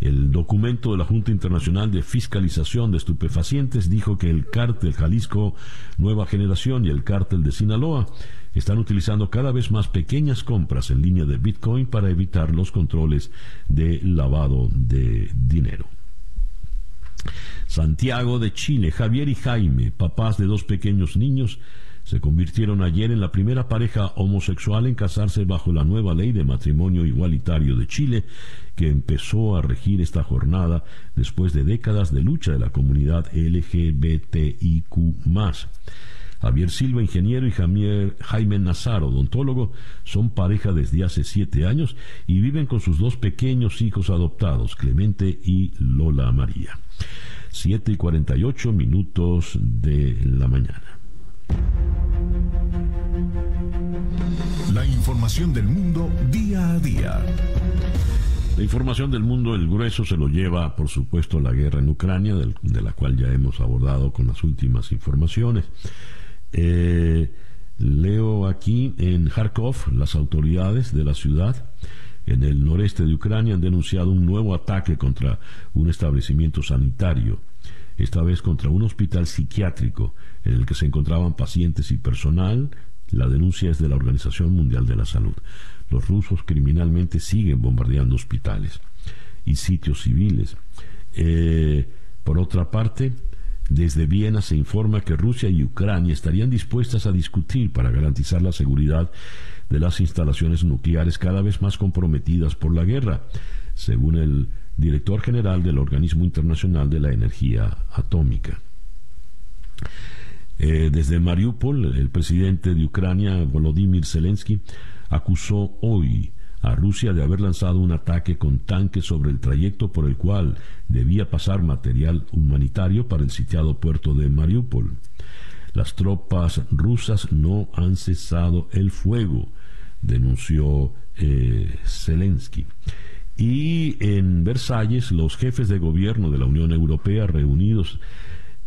El documento de la Junta Internacional de Fiscalización de Estupefacientes dijo que el cártel Jalisco Nueva Generación y el cártel de Sinaloa están utilizando cada vez más pequeñas compras en línea de Bitcoin para evitar los controles de lavado de dinero. Santiago de Chile, Javier y Jaime, papás de dos pequeños niños, se convirtieron ayer en la primera pareja homosexual en casarse bajo la nueva ley de matrimonio igualitario de Chile, que empezó a regir esta jornada después de décadas de lucha de la comunidad LGBTIQ. Javier Silva, ingeniero, y Jaime Nazaro, odontólogo, son pareja desde hace siete años y viven con sus dos pequeños hijos adoptados, Clemente y Lola María. Siete y cuarenta y ocho minutos de la mañana. La información del mundo día a día. La información del mundo, el grueso se lo lleva, por supuesto, la guerra en Ucrania, de la cual ya hemos abordado con las últimas informaciones. Eh, leo aquí en Kharkov, las autoridades de la ciudad en el noreste de Ucrania han denunciado un nuevo ataque contra un establecimiento sanitario, esta vez contra un hospital psiquiátrico en el que se encontraban pacientes y personal. La denuncia es de la Organización Mundial de la Salud. Los rusos criminalmente siguen bombardeando hospitales y sitios civiles. Eh, por otra parte, desde Viena se informa que Rusia y Ucrania estarían dispuestas a discutir para garantizar la seguridad de las instalaciones nucleares cada vez más comprometidas por la guerra, según el director general del Organismo Internacional de la Energía Atómica. Eh, desde Mariupol, el presidente de Ucrania, Volodymyr Zelensky, acusó hoy a Rusia de haber lanzado un ataque con tanques sobre el trayecto por el cual debía pasar material humanitario para el sitiado puerto de Mariupol. Las tropas rusas no han cesado el fuego, denunció eh, Zelensky. Y en Versalles, los jefes de gobierno de la Unión Europea reunidos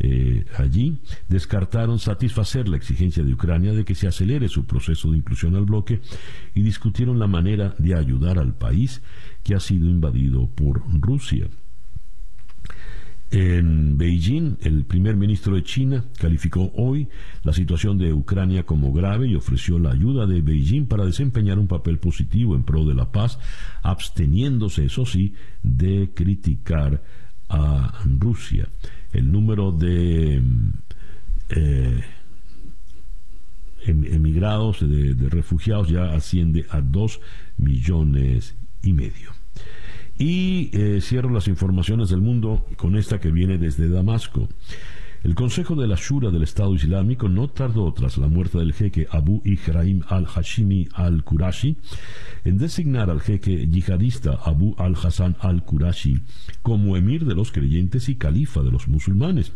eh, allí descartaron satisfacer la exigencia de Ucrania de que se acelere su proceso de inclusión al bloque y discutieron la manera de ayudar al país que ha sido invadido por Rusia. En Beijing, el primer ministro de China calificó hoy la situación de Ucrania como grave y ofreció la ayuda de Beijing para desempeñar un papel positivo en pro de la paz, absteniéndose, eso sí, de criticar a Rusia. El número de eh, em, emigrados, de, de refugiados, ya asciende a dos millones y medio. Y eh, cierro las informaciones del mundo con esta que viene desde Damasco. El Consejo de la Shura del Estado Islámico no tardó tras la muerte del jeque Abu Ibrahim al-Hashimi al-Qurashi en designar al jeque yihadista Abu al-Hassan al-Qurashi como emir de los creyentes y califa de los musulmanes.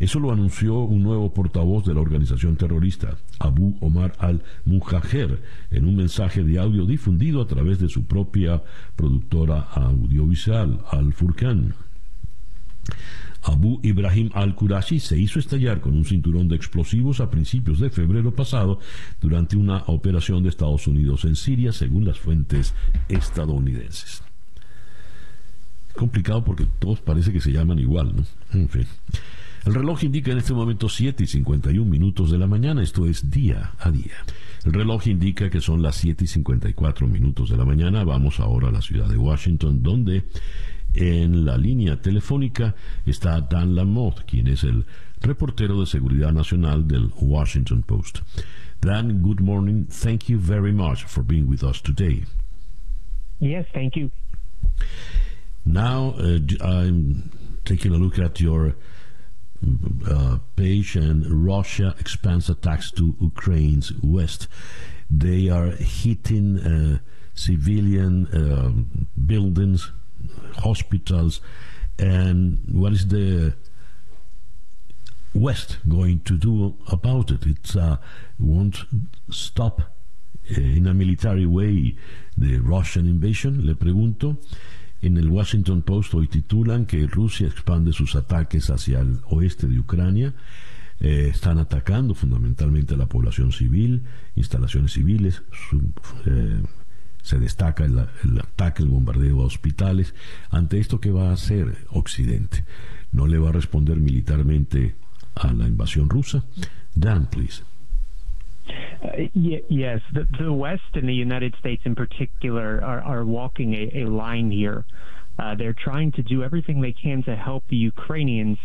Eso lo anunció un nuevo portavoz de la organización terrorista, Abu Omar al-Mujajer, en un mensaje de audio difundido a través de su propia productora audiovisual, Al-Furqan. Abu Ibrahim al-Qurashi se hizo estallar con un cinturón de explosivos a principios de febrero pasado durante una operación de Estados Unidos en Siria, según las fuentes estadounidenses. Complicado porque todos parece que se llaman igual, ¿no? En fin. El reloj indica en este momento 7 y 51 minutos de la mañana, esto es día a día. El reloj indica que son las 7 y 54 minutos de la mañana. Vamos ahora a la ciudad de Washington, donde en la línea telefónica está Dan Lamotte, quien es el reportero de seguridad nacional del Washington Post. Dan, good morning. Thank you very much for being with us today. Yes, thank you. Now, uh, I'm taking a look at your uh, page and Russia expands attacks to Ukraine's west. They are hitting uh, civilian uh, buildings, hospitals, and what is the West going to do about it? It uh, won't stop uh, in a military way the Russian invasion. Le pregunto. En el Washington Post hoy titulan que Rusia expande sus ataques hacia el oeste de Ucrania. Eh, están atacando fundamentalmente a la población civil, instalaciones civiles. Eh, se destaca el, ataque, el bombardeo a hospitales. Ante esto, ¿qué va a hacer Occidente? ¿No le va a responder militarmente a la invasión rusa? Dan, please. Uh, yes, the, the, West and the United States in particular are, are walking a, a line here. Uh, they're trying to do everything they can to help the Ukrainians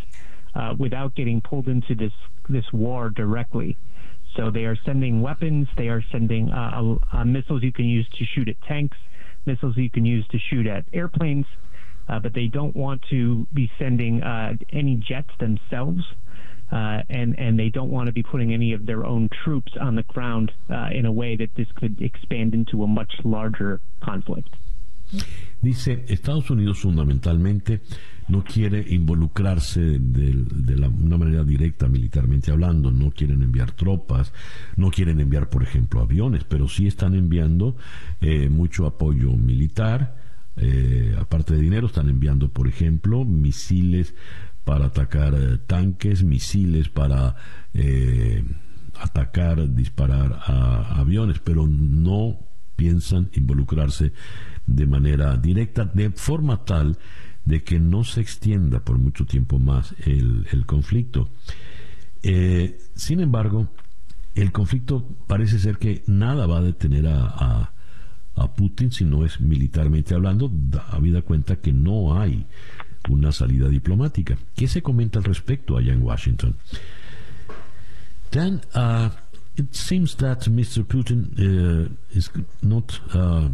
uh, without getting pulled into this this war directly. So they are sending weapons. They are sending uh, uh, missiles you can use to shoot at tanks, missiles you can use to shoot at airplanes. Uh, but they don't want to be sending any jets themselves uh, and and they don't want to be putting any of their own troops on the ground uh, in a way that this could expand into a much larger conflict. Dice Estados Unidos fundamentalmente no quiere involucrarse de, de la, una manera directa militarmente hablando, no quieren enviar tropas, no quieren enviar, por ejemplo, aviones, pero sí están enviando eh, mucho apoyo militar. Eh, aparte de dinero, están enviando, por ejemplo, misiles para atacar eh, tanques, misiles para eh, atacar, disparar a aviones, pero no piensan involucrarse de manera directa, de forma tal de que no se extienda por mucho tiempo más el, conflicto. Eh, sin embargo, el conflicto parece ser que nada va a detener a, a, a Putin si no es militarmente hablando, habida cuenta que no hay una salida diplomática. ¿Qué se comenta al respecto allá en Washington? Dan, uh, it seems that Mr. Putin uh, is not uh,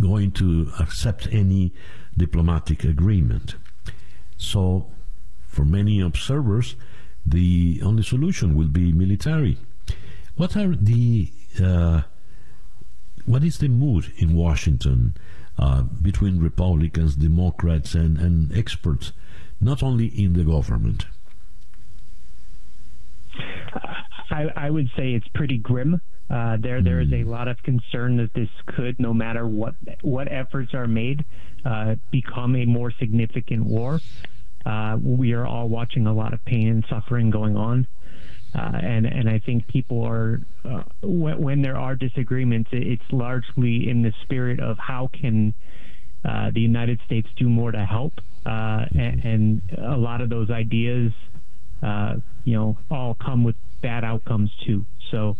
going to accept any diplomatic agreement. So, for many observers, the only solution will be military. What are the uh, what is the mood in Washington uh, between Republicans, Democrats, and, and experts, not only in the government? I, I would say it's pretty grim. Uh, there, there is a hmm. lot of concern that this could, no matter what what efforts are made, uh, become a more significant war. Uh, we are all watching a lot of pain and suffering going on. Uh, and and I think people are uh, when, when, there are disagreements, it's largely in the spirit of how can uh, the United States do more to help, uh, and, and, a lot of those ideas, uh, you know, all come with bad outcomes too. So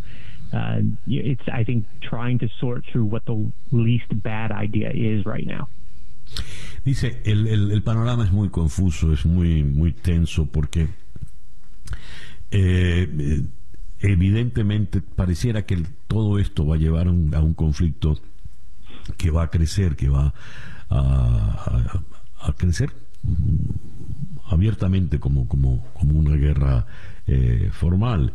uh, it's I think trying to sort through what the least bad idea is right now. Dice, el, el, el panorama es muy confuso, es muy, muy tenso porque eh, evidentemente pareciera que todo esto va a llevar a un, a un conflicto que va a crecer, que va a, crecer abiertamente como, como, como una guerra eh, formal.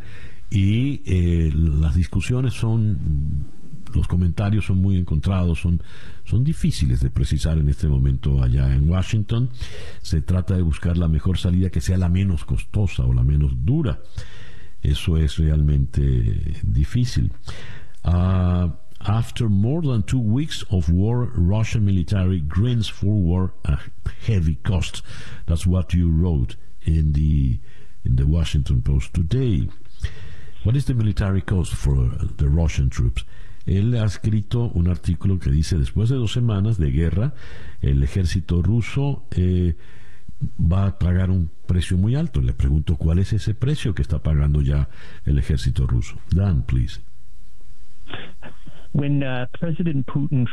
Y eh, las discusiones son, los comentarios son muy encontrados, son, son difíciles de precisar en este momento allá en Washington. Se trata de buscar la mejor salida que sea la menos costosa o la menos dura. Eso es realmente difícil. Uh, after more than two weeks of war, Russian military grins for war at heavy cost. That's what you wrote in the in the Washington Post today. What is the military cost for the Russian troops? Él ha escrito un artículo que dice después de dos semanas de guerra, el ejército ruso eh, va a pagar un precio muy alto. Le pregunto cuál es ese precio que está pagando ya el ejército ruso. Dan, please. When uh, President Putin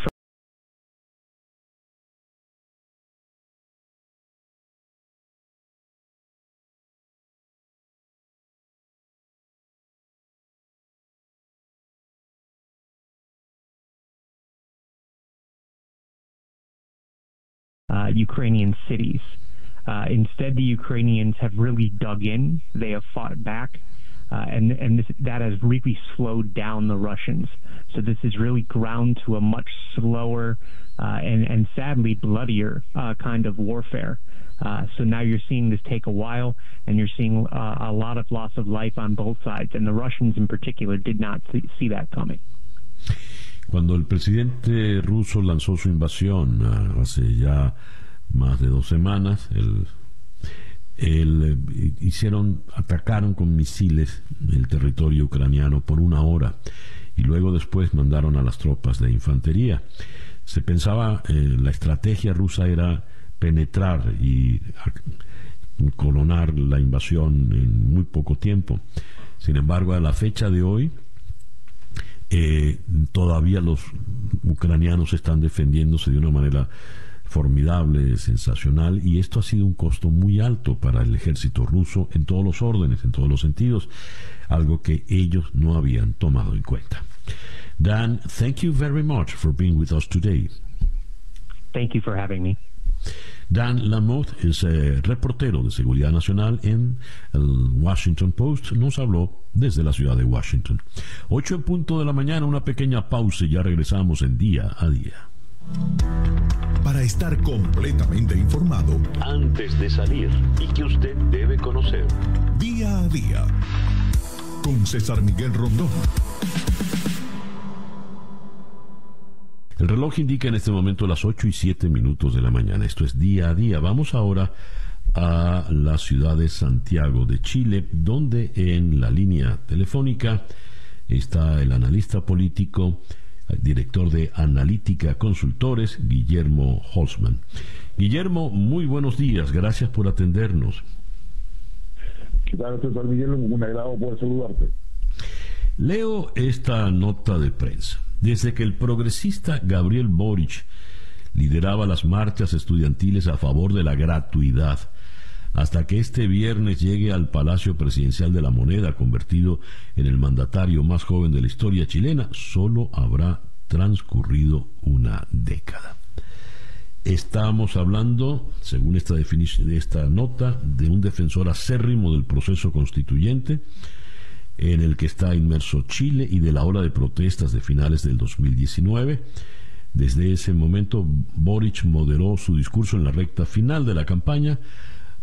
Ukrainian cities. Uh, instead, the Ukrainians have really dug in. They have fought back. Uh, and and this, that has really slowed down the Russians. So this is really ground to a much slower uh, and and sadly bloodier uh, kind of warfare. Uh, so now you're seeing this take a while, and you're seeing uh, a lot of loss of life on both sides. And the Russians, in particular, did not see, see that coming. Cuando el presidente ruso lanzó su invasión hace ya más de dos semanas. El, el, eh, hicieron, atacaron con misiles el territorio ucraniano por una hora y luego después mandaron a las tropas de infantería. Se pensaba, eh, la estrategia rusa era penetrar y colonar la invasión en muy poco tiempo. Sin embargo, a la fecha de hoy, eh, todavía los ucranianos están defendiéndose de una manera formidable, sensacional, y esto ha sido un costo muy alto para el ejército ruso en todos los órdenes, en todos los sentidos, algo que ellos no habían tomado en cuenta. Dan, thank you very much for being with us today. Thank you for having me. Dan Lamotte es eh, reportero de Seguridad Nacional en el Washington Post. Nos habló desde la ciudad de Washington. Ocho en punto de la mañana, una pequeña pausa y ya regresamos en día a día. Para estar completamente informado antes de salir y que usted debe conocer. Día a día con César Miguel Rondón. El reloj indica en este momento las 8 y 7 minutos de la mañana. Esto es día a día. Vamos ahora a la ciudad de Santiago de Chile, donde en la línea telefónica está el analista político director de Analítica Consultores, Guillermo Holzman. Guillermo, muy buenos días, gracias por atendernos. ¿Qué tal, César Miguel? Un agrado poder saludarte. Leo esta nota de prensa. Desde que el progresista Gabriel Boric lideraba las marchas estudiantiles a favor de la gratuidad, hasta que este viernes llegue al Palacio Presidencial de la Moneda, convertido en el mandatario más joven de la historia chilena, solo habrá transcurrido una década. Estamos hablando, según esta definición de esta nota, de un defensor acérrimo del proceso constituyente en el que está inmerso Chile y de la ola de protestas de finales del 2019. Desde ese momento, Boric moderó su discurso en la recta final de la campaña,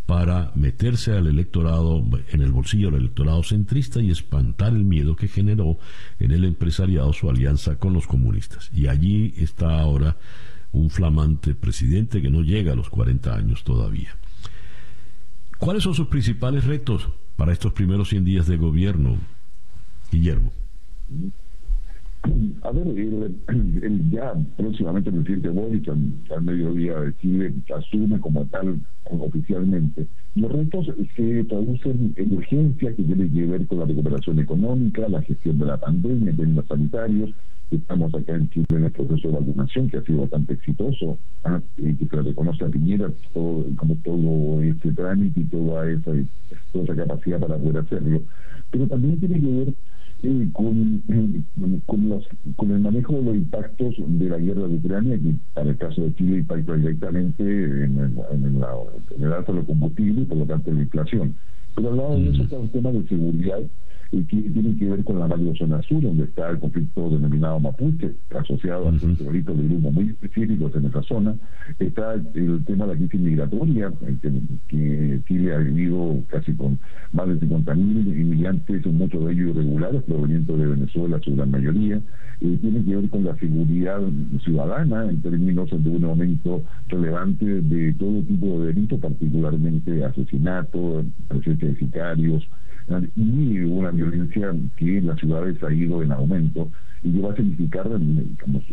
para meterse al electorado, en el bolsillo del electorado centrista y espantar el miedo que generó en el empresariado su alianza con los comunistas. Y allí está ahora un flamante presidente que no llega a los 40 años todavía. ¿Cuáles son sus principales retos para estos primeros 100 días de gobierno, Guillermo? A ver, el, ya próximamente el presidente Boric al, mediodía de Chile asume como tal oficialmente. Los retos se traducen en urgencia que tiene que ver con la recuperación económica, la gestión de la pandemia en términos sanitarios. Estamos acá en Chile en el proceso de vacunación que ha sido bastante exitoso ¿ah? y que se reconoce a Piñera todo, como todo este trámite y toda esa, toda esa capacidad para poder hacerlo. Pero también tiene que ver con, con, los, con el manejo de los impactos de la guerra de Ucrania, que para el caso de Chile impacta directamente en el, en, la, en el alto de los combustibles y por lo tanto en la inflación. Pero al lado de eso está un tema de seguridad que tiene que ver con la zona sur, donde está el conflicto denominado Mapuche, asociado a los delitos de grupo muy específicos en esa zona. Está el tema de la crisis migratoria, que, Chile ha vivido casi con más de 50.000 inmigrantes, muchos de ellos irregulares, provenientes de Venezuela, su gran mayoría. Eh, tiene que ver con la seguridad ciudadana en términos de un aumento relevante de todo tipo de delitos, particularmente asesinatos, presencia de sicarios, y una violencia que en las ciudades ha ido en aumento y que va a significar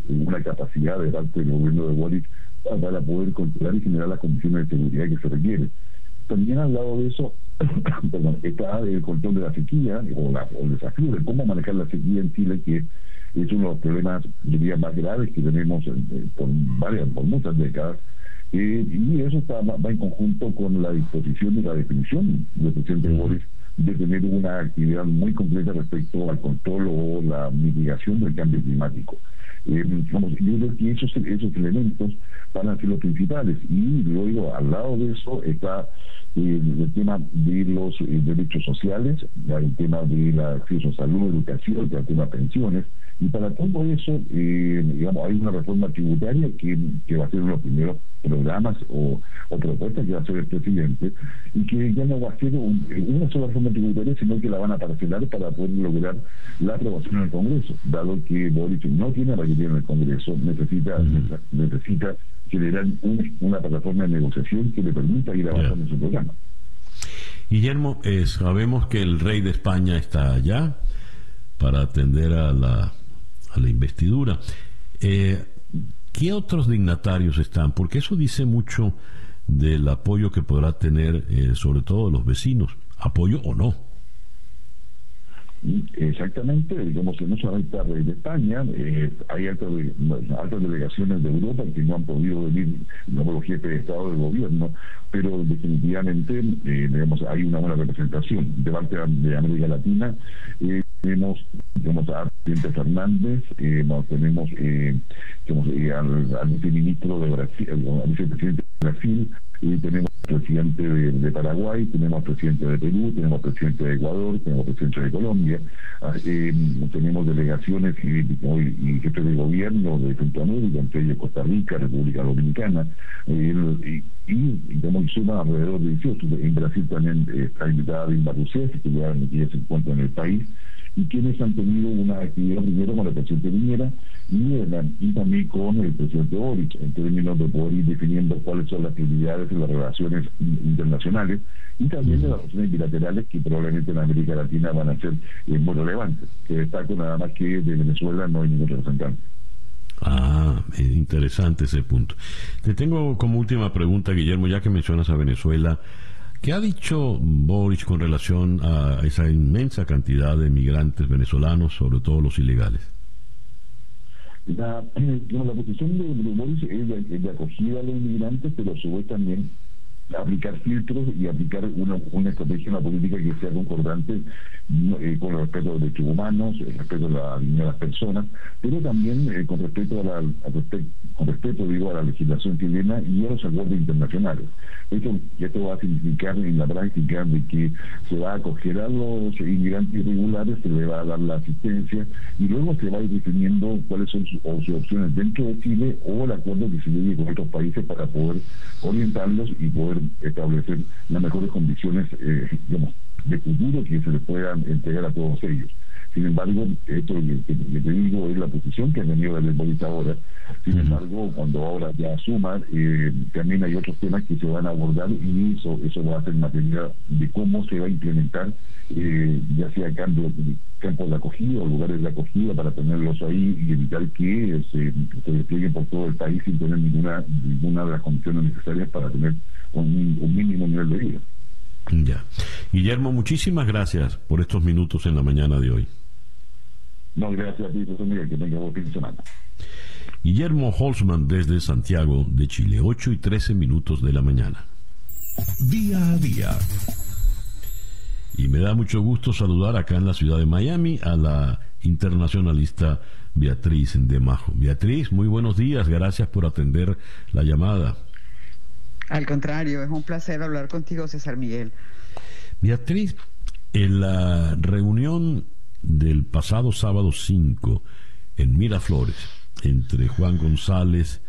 una capacidad de parte del gobierno de Boric para poder controlar y generar las condiciones de seguridad que se requieren. También al lado de eso está el control de la sequía o, el desafío de cómo manejar la sequía en Chile, que es uno de los problemas, diría, más graves que tenemos por varias, por muchas décadas. Eh, y eso está, va en conjunto con la disposición y la definición del presidente Boris de tener una actividad muy completa respecto al control o la mitigación del cambio climático. Eh, yo creo que esos, esos elementos van a ser los principales y luego al lado de eso está eh, el tema de los eh, derechos sociales, el tema del acceso a salud, educación, el tema de pensiones, y para todo eso, eh, digamos, hay una reforma tributaria que, que, va a ser uno de los primeros programas o, o, propuestas que va a hacer el presidente, y que ya no va a ser una sola reforma tributaria, sino que la van a parcelar para poder lograr la aprobación en el Congreso, dado que Boric no tiene mayoría en el Congreso, necesita, necesita generar una plataforma de negociación que le permita ir avanzando en su programa. Guillermo, eh, sabemos que el rey de España está allá para atender a la a la investidura. Eh, ¿Qué otros dignatarios están? Porque eso dice mucho del apoyo que podrá tener, eh, sobre todo los vecinos, apoyo o no. Exactamente, digamos que no solamente rey de España, eh, hay altas, altas delegaciones de Europa que no han podido venir, no los jefes de Estado del gobierno, pero definitivamente digamos, hay una buena representación de parte de América Latina. tenemos digamos, a presidente Fernández, eh, tenemos eh, eh, al, viceministro de Brasil, al vicepresidente de Brasil, y tenemos presidente de, Paraguay, tenemos presidente de Perú, tenemos presidente de Ecuador, tenemos presidente de Colombia, ah, tenemos delegaciones y, y, jefes de gobierno de Centroamérica, entre ellos Costa Rica, República Dominicana, y, y digamos, suma alrededor de 18. En Brasil también está invitada Dilma Rousseff, que ya se encuentra en el país, y quienes han tenido una actividad primero con el presidente Viñera y, y también con el presidente Boric, en términos de poder ir definiendo cuáles son las prioridades de las relaciones internacionales y también de las relaciones bilaterales que probablemente en América Latina van a ser eh, muy relevantes. Que destaco nada más que de Venezuela no hay ningún representante. Ah, interesante ese punto. Te tengo como última pregunta, Guillermo, ya que mencionas a Venezuela. ¿Qué ha dicho Boris con relación a esa inmensa cantidad de migrantes venezolanos, sobre todo los ilegales? La, la posición de, Boris es de, acogida a los inmigrantes, pero a su vez también aplicar filtros y aplicar una, una estrategia, una política que sea concordante eh, con el respeto a los derechos humanos, el respeto a la dignidad de las personas, pero también eh, con respeto a la, con respeto digo a la legislación chilena y a los acuerdos internacionales. Esto, esto va a significar en la práctica de que se va a acoger a los inmigrantes irregulares, se le va a dar la asistencia y luego se va a ir definiendo cuáles son sus, opciones dentro de Chile o el acuerdo que se llegue con otros países para poder orientarlos y poder establecer las mejores condiciones, eh, digamos, de futuro que se le puedan entregar a todos ellos. Sin embargo, esto que, te digo es la posición que ha tenido el Bolita ahora. Sin embargo, cuando ahora ya suma, eh, también hay otros temas que se van a abordar y eso, eso va a ser materia de cómo se va a implementar, eh, ya sea cambio, campos de acogida o lugares de acogida para tenerlos ahí y evitar que se, se desplieguen por todo el país sin tener ninguna, ninguna de las condiciones necesarias para tener un, un mínimo nivel de vida. Ya. Guillermo, muchísimas gracias por estos minutos en la mañana de hoy. No, gracias a ti, José Miguel, que tenga buen fin de semana. Guillermo Holzman desde Santiago de Chile, 8 y 13 minutos de la mañana. Día a día. Y me da mucho gusto saludar acá en la ciudad de Miami a la internacionalista Beatriz de Majo. Beatriz, muy buenos días, gracias por atender la llamada. Al contrario, es un placer hablar contigo, César Miguel. Beatriz, en la reunión del pasado sábado 5 en Miraflores entre Juan González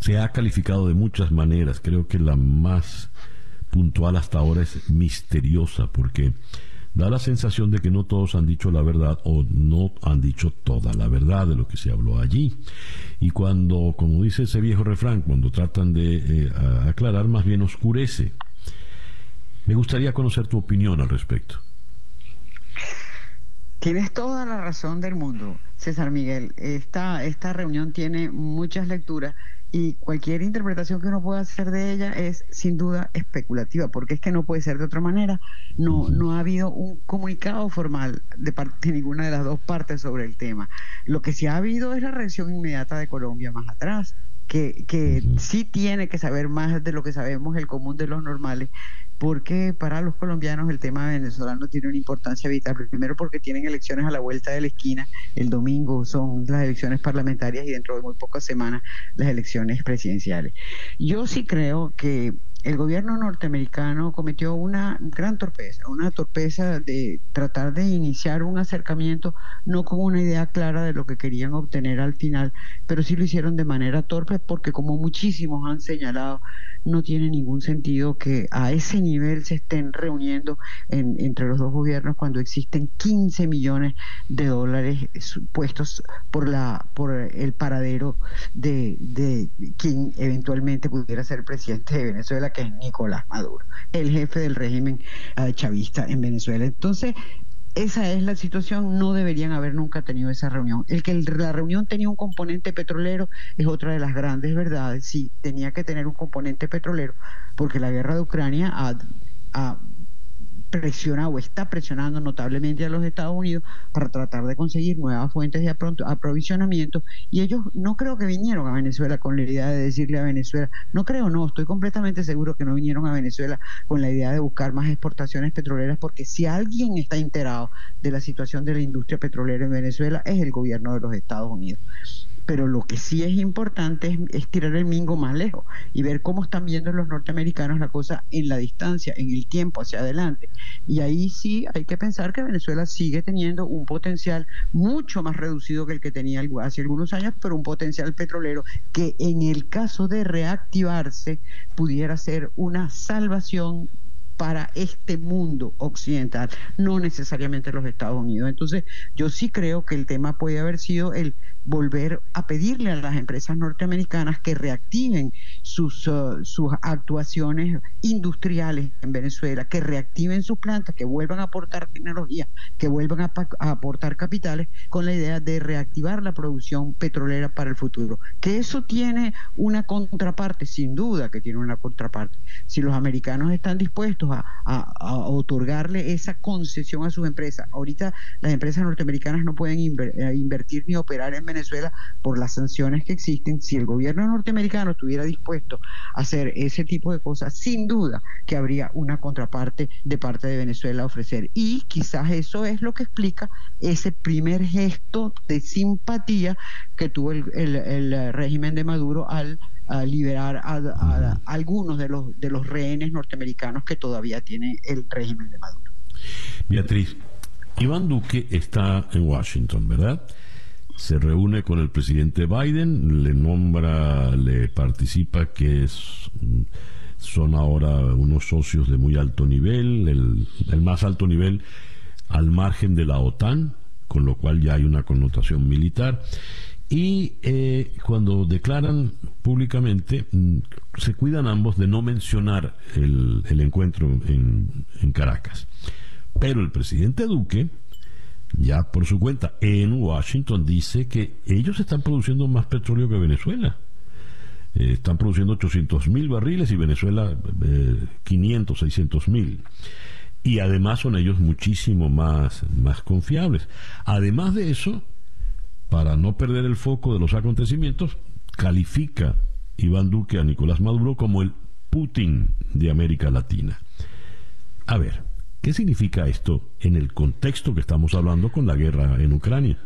se ha calificado de muchas maneras. Creo que la más puntual hasta ahora es misteriosa porque da la sensación de que no todos han dicho la verdad o no han dicho toda la verdad de lo que se habló allí. Y cuando, como dice ese viejo refrán, cuando tratan de eh, aclarar, más bien oscurece. Me gustaría conocer tu opinión al respecto. Tienes toda la razón del mundo, César Miguel. Esta, esta reunión tiene muchas lecturas y cualquier interpretación que uno pueda hacer de ella es sin duda especulativa, porque es que no puede ser de otra manera. No, no ha habido un comunicado formal de parte de ninguna de las dos partes sobre el tema. Lo que sí ha habido es la reacción inmediata de Colombia más atrás. Que, que sí tiene que saber más de lo que sabemos el común de los normales, porque para los colombianos el tema venezolano tiene una importancia vital. Primero porque tienen elecciones a la vuelta de la esquina. El domingo son las elecciones parlamentarias y dentro de muy pocas semanas las elecciones presidenciales. Yo sí creo que el gobierno norteamericano cometió una gran torpeza, una torpeza de tratar de iniciar un acercamiento no con una idea clara de lo que querían obtener al final, pero sí lo hicieron de manera torpe porque como muchísimos han señalado, no tiene ningún sentido que a ese nivel se estén reuniendo entre los dos gobiernos cuando existen 15 millones de dólares puestos por la por el paradero de, de quien eventualmente pudiera ser presidente de Venezuela que es Nicolás Maduro, el jefe del régimen eh, chavista en Venezuela. Entonces, esa es la situación, no deberían haber nunca tenido esa reunión. El que la reunión tenía un componente petrolero es otra de las grandes verdades, sí, tenía que tener un componente petrolero, porque la guerra de Ucrania ha presiona o está presionando notablemente a los Estados Unidos para tratar de conseguir nuevas fuentes de aprovisionamiento. Y ellos no creo que vinieron a Venezuela con la idea de decirle a Venezuela, no creo, no, estoy completamente seguro que no vinieron a Venezuela con la idea de buscar más exportaciones petroleras porque si alguien está enterado de la situación de la industria petrolera en Venezuela es el gobierno de los Estados Unidos pero lo que sí es importante es, tirar el mingo más lejos y ver cómo están viendo los norteamericanos la cosa en la distancia, en el tiempo, hacia adelante. Y ahí sí hay que pensar que Venezuela sigue teniendo un potencial mucho más reducido que el que tenía hace algunos años, pero un potencial petrolero que en el caso de reactivarse pudiera ser una salvación para este mundo occidental, no necesariamente los Estados Unidos. Entonces, yo sí creo que el tema puede haber sido el volver a pedirle a las empresas norteamericanas que reactiven sus, uh, sus actuaciones industriales en Venezuela, que reactiven sus plantas, que vuelvan a aportar tecnología, que vuelvan a, a aportar capitales con la idea de reactivar la producción petrolera para el futuro. Que eso tiene una contraparte, sin duda que tiene una contraparte. Si los americanos están dispuestos a, otorgarle esa concesión a sus empresas. Ahorita las empresas norteamericanas no pueden eh, invertir ni operar en Venezuela por las sanciones que existen. Si el gobierno norteamericano estuviera dispuesto a hacer ese tipo de cosas, sin duda que habría una contraparte de parte de Venezuela a ofrecer. Y quizás eso es lo que explica ese primer gesto de simpatía que tuvo el régimen de Maduro al a liberar a, algunos de los, de los rehenes norteamericanos que todavía tiene el régimen de Maduro. Beatriz, Iván Duque está en Washington, ¿verdad? Se reúne con el presidente Biden, le nombra, le participa que es, son ahora unos socios de muy alto nivel, el, más alto nivel al margen de la OTAN, con lo cual ya hay una connotación militar. Y eh, cuando declaran públicamente, mm, se cuidan ambos de no mencionar el, encuentro en, en Caracas. Pero el presidente Duque, ya por su cuenta en Washington, dice que ellos están produciendo más petróleo que Venezuela. Eh, están produciendo 800 mil barriles y Venezuela 500, 600 mil. Y además son ellos muchísimo más, más confiables. Además de eso, para no perder el foco de los acontecimientos, califica Iván Duque a Nicolás Maduro como el Putin de América Latina. A ver, ¿qué significa esto en el contexto que estamos hablando con la guerra en Ucrania?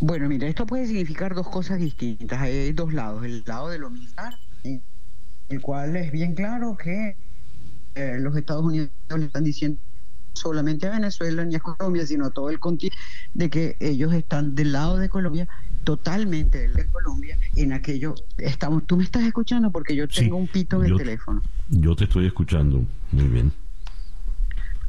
Bueno, mira, esto puede significar dos cosas distintas. Hay dos lados. El lado de lo militar, el cual es bien claro que eh, los Estados Unidos le están diciendo solamente a Venezuela ni a Colombia, sino a todo el continente, de que ellos están del lado de Colombia, totalmente del de Colombia, en aquello, estamos, tú me estás escuchando porque yo tengo un pito en el teléfono. Yo te estoy escuchando, muy bien.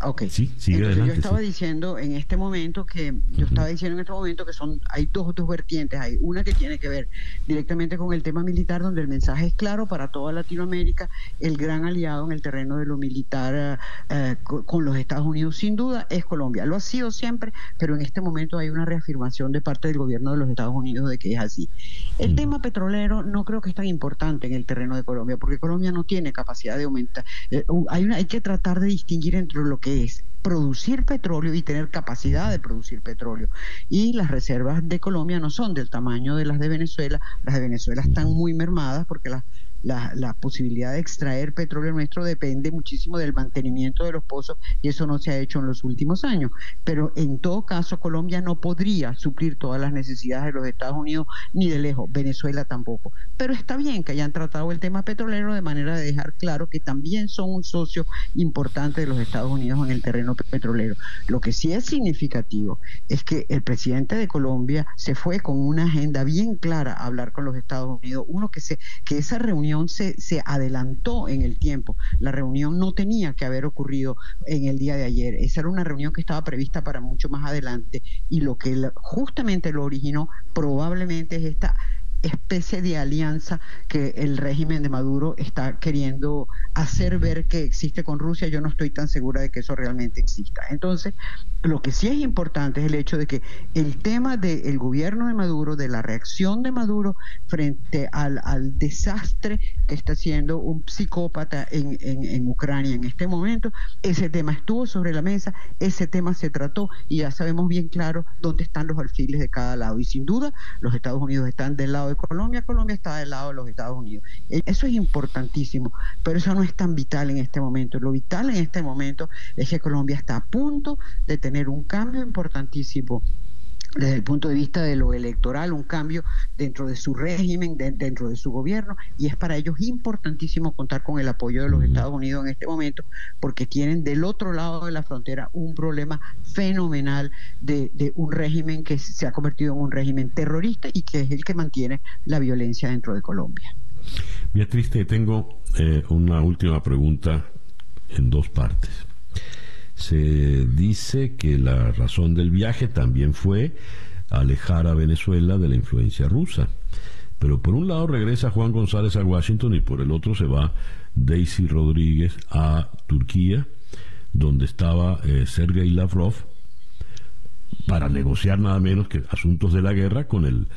Ok. Sí, sigue Entonces, yo estaba diciendo en este momento que yo estaba diciendo en este momento que son hay dos, dos vertientes, hay una que tiene que ver directamente con el tema militar donde el mensaje es claro para toda Latinoamérica, el gran aliado en el terreno de lo militar eh, con los Estados Unidos sin duda es Colombia. Lo ha sido siempre, pero en este momento hay una reafirmación de parte del gobierno de los Estados Unidos de que es así. El tema petrolero no creo que es tan importante en el terreno de Colombia porque Colombia no tiene capacidad de aumentar. Eh, hay una hay que tratar de distinguir entre lo que que es producir petróleo y tener capacidad de producir petróleo. Y las reservas de Colombia no son del tamaño de las de Venezuela. Las de Venezuela están muy mermadas porque las la, posibilidad de extraer petróleo nuestro depende muchísimo del mantenimiento de los pozos y eso no se ha hecho en los últimos años. Pero en todo caso, Colombia no podría suplir todas las necesidades de los Estados Unidos ni de lejos, Venezuela tampoco. Pero está bien que hayan tratado el tema petrolero de manera de dejar claro que también son un socio importante de los Estados Unidos en el terreno petrolero. Lo que sí es significativo es que el presidente de Colombia se fue con una agenda bien clara a hablar con los Estados Unidos. Uno que se que esa reunión se, se adelantó en el tiempo. La reunión no tenía que haber ocurrido en el día de ayer. Esa era una reunión que estaba prevista para mucho más adelante y lo que justamente lo originó probablemente es esta especie de alianza que el régimen de Maduro está queriendo hacer ver que existe con Rusia. Yo no estoy tan segura de que eso realmente exista. Entonces, lo que sí es importante es el hecho de que el tema del gobierno de Maduro, de la reacción de Maduro frente al, desastre que está haciendo un psicópata en, en, Ucrania en este momento, ese tema estuvo sobre la mesa, ese tema se trató y ya sabemos bien claro dónde están los alfiles de cada lado. Y sin duda, los Estados Unidos están del lado de Colombia, Colombia está del lado de los Estados Unidos. Eso es importantísimo, pero eso no es tan vital en este momento. Lo vital en este momento es que Colombia está a punto de tener un cambio importantísimo desde el punto de vista de lo electoral, un cambio dentro de su régimen, dentro de su gobierno, y es para ellos importantísimo contar con el apoyo de los Estados Unidos en este momento, porque tienen del otro lado de la frontera un problema fenomenal de, un régimen que se ha convertido en un régimen terrorista y que es el que mantiene la violencia dentro de Colombia. Beatriz, te tengo eh, una última pregunta en dos partes. Se dice que la razón del viaje también fue alejar a Venezuela de la influencia rusa. Pero por un lado regresa Juan González a Washington y por el otro se va Daisy Rodríguez a Turquía, donde estaba eh, Sergei Lavrov, para negociar nada menos que asuntos de la guerra con el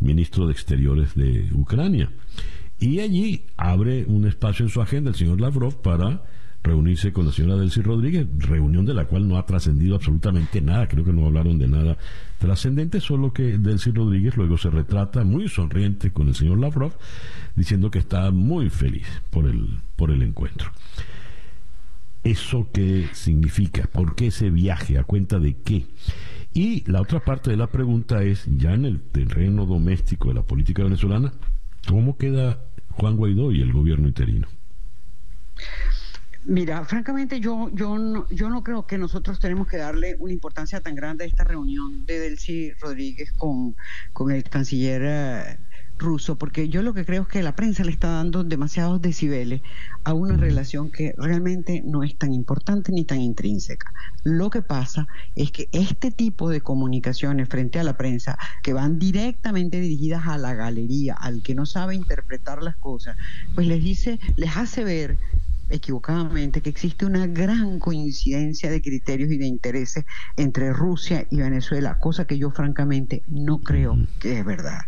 ministro de Exteriores de Ucrania. Y allí abre un espacio en su agenda el señor Lavrov para reunirse con la señora Delcy Rodríguez, reunión de la cual no ha trascendido absolutamente nada, creo que no hablaron de nada trascendente, solo que Delcy Rodríguez luego se retrata muy sonriente con el señor Lavrov, diciendo que está muy feliz por el, por el encuentro. ¿Eso qué significa? ¿Por qué ese viaje? ¿A cuenta de qué? Y la otra parte de la pregunta es, ya en el terreno doméstico de la política venezolana, ¿cómo queda Juan Guaidó y el gobierno interino? Mira, francamente yo, yo, no, yo no creo que nosotros tenemos que darle una importancia tan grande a esta reunión de Delcy Rodríguez con, con el canciller eh, ruso, porque yo lo que creo es que la prensa le está dando demasiados decibeles a una relación que realmente no es tan importante ni tan intrínseca. Lo que pasa es que este tipo de comunicaciones frente a la prensa, que van directamente dirigidas a la galería, al que no sabe interpretar las cosas, pues les dice, les hace ver equivocadamente que existe una gran coincidencia de criterios y de intereses entre Rusia y Venezuela, cosa que yo francamente no creo que es verdad.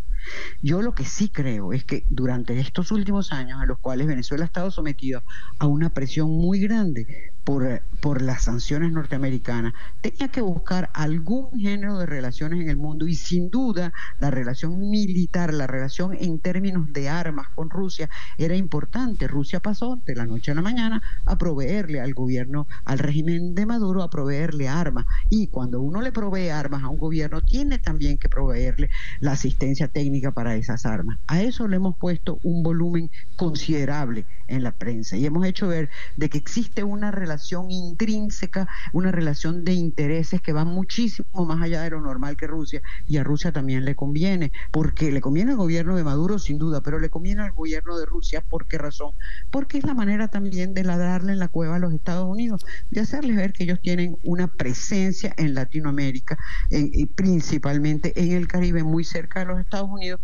Yo lo que sí creo es que durante estos últimos años, en los cuales Venezuela ha estado sometido a una presión muy grande por, por las sanciones norteamericanas, tenía que buscar algún género de relaciones en el mundo y sin duda la relación militar, la relación en términos de armas con Rusia era importante. Rusia pasó de la noche a la mañana a proveerle al gobierno, al régimen de Maduro, a proveerle armas. Y cuando uno le provee armas a un gobierno, tiene también que proveerle la asistencia técnica para esas armas. A eso le hemos puesto un volumen considerable en la prensa y hemos hecho ver de que existe una relación intrínseca, una relación de intereses que va muchísimo más allá de lo normal que Rusia y a Rusia también le conviene, porque le conviene al gobierno de Maduro sin duda, pero le conviene al gobierno de Rusia, ¿por qué razón? Porque es la manera también de ladrarle en la cueva a los Estados Unidos, de hacerles ver que ellos tienen una presencia en Latinoamérica, y principalmente en el Caribe, muy cerca de los Estados Unidos,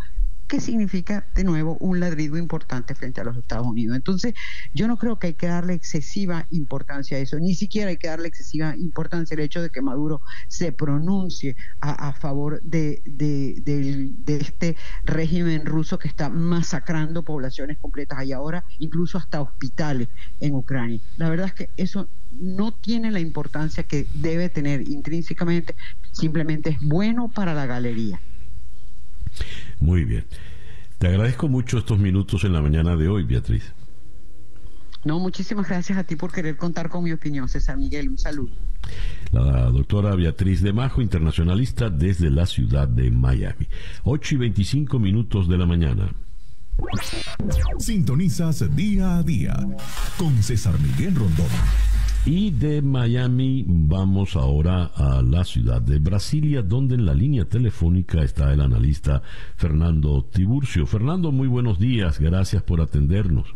que significa de nuevo un ladrido importante frente a los Estados Unidos. Entonces, yo no creo que hay que darle excesiva importancia a eso, ni siquiera hay que darle excesiva importancia al hecho de que Maduro se pronuncie a, favor de, de, este régimen ruso que está masacrando poblaciones completas y ahora incluso hasta hospitales en Ucrania. La verdad es que eso no tiene la importancia que debe tener intrínsecamente, simplemente es bueno para la galería. Muy bien. Te agradezco mucho estos minutos en la mañana de hoy, Beatriz. No, muchísimas gracias a ti por querer contar con mi opinión, César Miguel. Un saludo. La doctora Beatriz de Majo, internacionalista desde la ciudad de Miami. 8 y 25 minutos de la mañana. Sintonizas día a día con César Miguel Rondón. Y de Miami vamos ahora a la ciudad de Brasilia, donde en la línea telefónica está el analista Fernando Tiburcio. Fernando, muy buenos días, gracias por atendernos.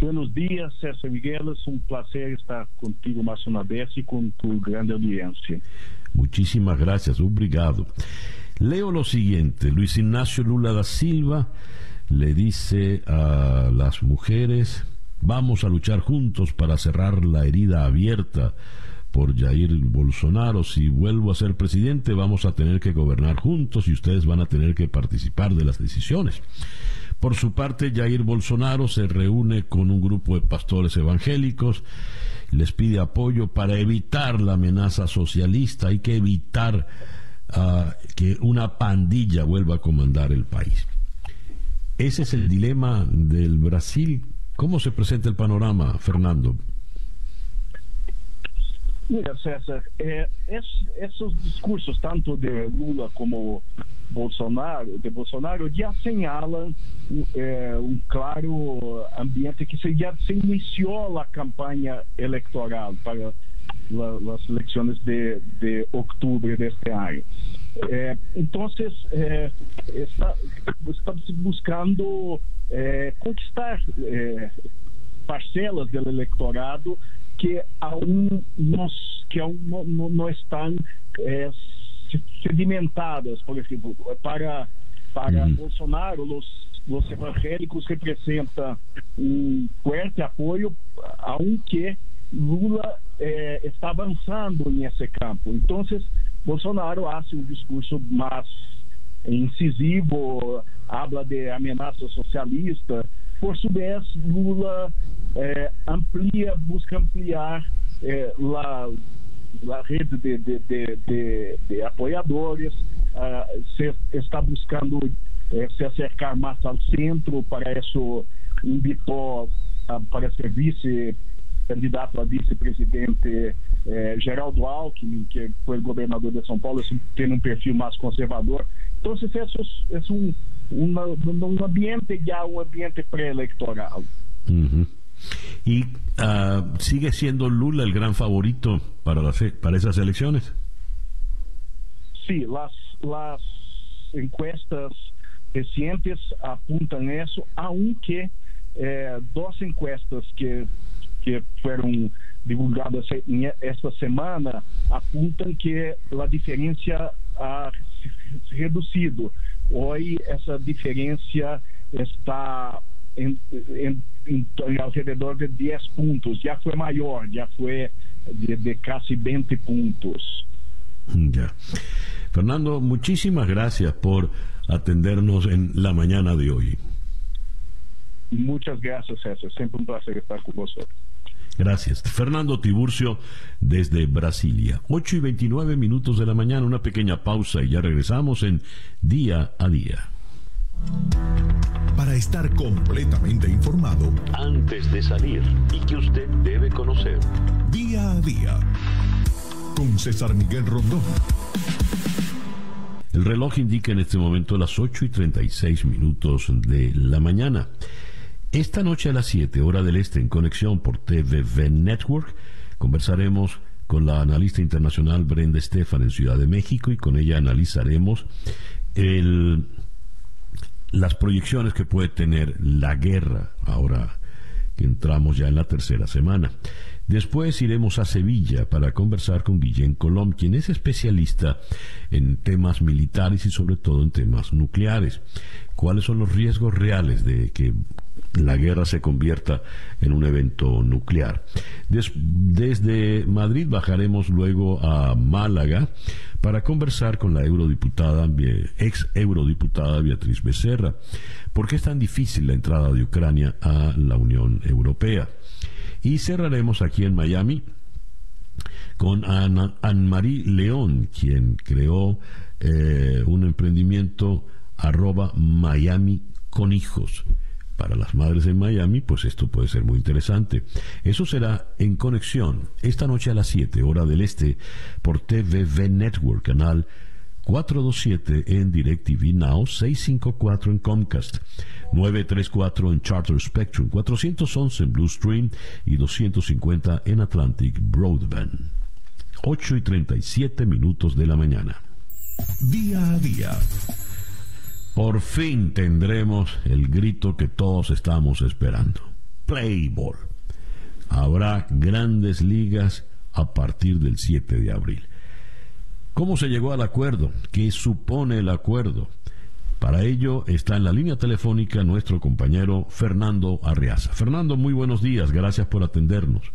Buenos días, César Miguel. Es un placer estar contigo más una vez y con tu grande audiencia. Muchísimas gracias, obrigado. Leo lo siguiente: Luis Ignacio Lula da Silva le dice a las mujeres Vamos a luchar juntos para cerrar la herida abierta por Jair Bolsonaro. Si vuelvo a ser presidente, vamos a tener que gobernar juntos y ustedes van a tener que participar de las decisiones. Por su parte, Jair Bolsonaro se reúne con un grupo de pastores evangélicos, les pide apoyo para evitar la amenaza socialista. Hay que evitar ah, que una pandilla vuelva a comandar el país. Ese es el dilema del Brasil ¿Cómo se presenta el panorama, Fernando? Mira, César, eh, esos discursos, tanto de Lula como Bolsonaro, de Bolsonaro, ya señalan eh, un claro ambiente que se, ya se inició la campaña electoral para las elecciones de, de octubre de este año. Eh, entonces, eh, está, buscando eh, conquistar eh, parcelas do eleitorado que aún, nos, que aún no, no, no están eh, sedimentadas, por exemplo, para, para uhum. Bolsonaro, os, os evangélicos representam um forte apoio, aunque Lula eh, está avançando nesse campo. Então, Bolsonaro hace um discurso mais incisivo, habla de ameaça socialista. Por sua vez, Lula eh, amplia, busca ampliar eh, la, la rede de, de, de, de apoiadores, uh, se está buscando eh, se acercar mais ao centro, para isso invitou uh, para ser vice candidato a vice-presidente eh, Geraldo Alckmin, que foi governador de São Paulo, tem um perfil mais conservador. Então, esse é um, uma, um ambiente já um ambiente pré-eleitoral. Uhum. ¿Y uh, sigue siendo Lula el gran favorito para, las, para esas elecciones? Sí, las, las encuestas recientes apuntan eso, aunque eh, dos encuestas que, que fueron divulgadas esta semana apuntan que la diferencia ha reducido. Hoy esa diferencia está en, en, en, alrededor de 10 puntos, ya fue mayor, ya fue de, de casi 20 puntos. Ya. Fernando, muchísimas gracias por atendernos en la mañana de hoy. Muchas gracias, César. Siempre un placer estar con vosotros. Gracias. Fernando Tiburcio desde Brasilia. 8 y 29 minutos de la mañana, una pequeña pausa y ya regresamos en Día a Día. Para estar completamente informado antes de salir y que usted debe conocer. Día a Día con César Miguel Rondón. El reloj indica en este momento las 8 y 36 minutos de la mañana. Esta noche a las 7 hora del este en conexión por TVV Network conversaremos con la analista internacional Brenda Estefan en Ciudad de México y con ella analizaremos las proyecciones que puede tener la guerra ahora que entramos ya en la tercera semana. Después iremos a Sevilla para conversar con Guillén Colom, quien es especialista en temas militares y sobre todo en temas nucleares. ¿Cuáles son los riesgos reales de que la guerra se convierta en un evento nuclear? desde Madrid bajaremos luego a Málaga para conversar con la eurodiputada, ex eurodiputada Beatriz Becerra. ¿Por qué es tan difícil la entrada de Ucrania a la Unión Europea? Y cerraremos aquí en Miami con Anne-Marie León, quien creó eh, un emprendimiento arroba Miami con hijos. Para las madres en Miami, pues esto puede ser muy interesante. Eso será en conexión esta noche a las 7 hora del este por TVV Network, canal 427 en DirecTV Now, 654 en Comcast, 934 en Charter Spectrum, 411 en Blue Stream y 250 en Atlantic Broadband. 8 y 37 minutos de la mañana. Día a día. Por fin tendremos el grito que todos estamos esperando. Play ball. Habrá grandes ligas a partir del 7 de abril. ¿Cómo se llegó al acuerdo? ¿Qué supone el acuerdo? Para ello está en la línea telefónica nuestro compañero Fernando Arriaza. Fernando, muy buenos días, gracias por atendernos.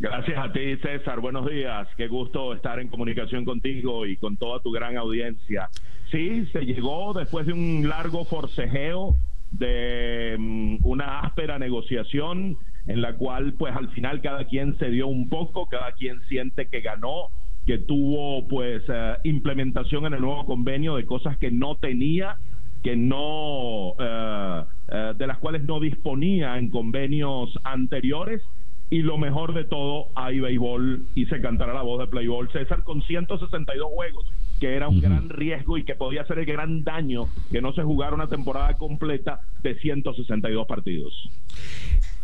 Gracias a ti, César. Buenos días. Qué gusto estar en comunicación contigo y con toda tu gran audiencia. Sí, se llegó después de un largo forcejeo, de um, una áspera negociación en la cual pues al final cada quien se dio un poco, cada quien siente que ganó que tuvo pues eh, implementación en el nuevo convenio de cosas que no tenía, que no, eh, de las cuales no disponía en convenios anteriores. Y lo mejor de todo, hay béisbol y se cantará la voz de Playball. César con 162 juegos, que era un gran riesgo y que podía ser el gran daño que no se jugara una temporada completa de 162 partidos.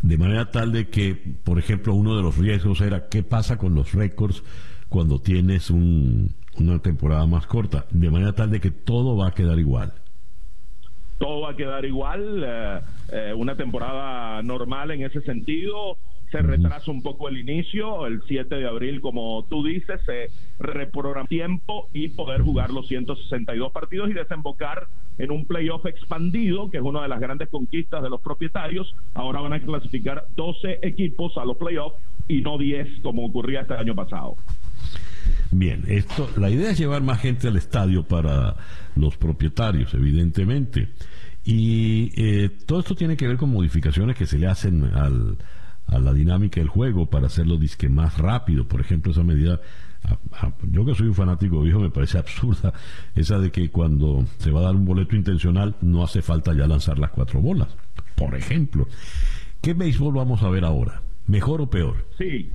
De manera tal de que, por ejemplo, uno de los riesgos era qué pasa con los récords cuando tienes una temporada más corta, de manera tal de que todo va a quedar igual. Todo va a quedar igual, eh, eh, una temporada normal en ese sentido, se retrasa un poco el inicio, el 7 de abril, como tú dices, se reprograma tiempo y poder jugar los 162 partidos y desembocar en un playoff expandido, que es una de las grandes conquistas de los propietarios. Ahora van a clasificar 12 equipos a los playoffs y no 10 como ocurría este año pasado. Bien, esto, la idea es llevar más gente al estadio para los propietarios, evidentemente. Y eh, todo esto tiene que ver con modificaciones que se le hacen al, a la dinámica del juego para hacerlo disque más rápido. Por ejemplo, esa medida, yo que soy un fanático viejo, me parece absurda, esa de que cuando se va a dar un boleto intencional no hace falta ya lanzar las cuatro bolas. Por ejemplo, ¿qué béisbol vamos a ver ahora? ¿Mejor o peor? Sí,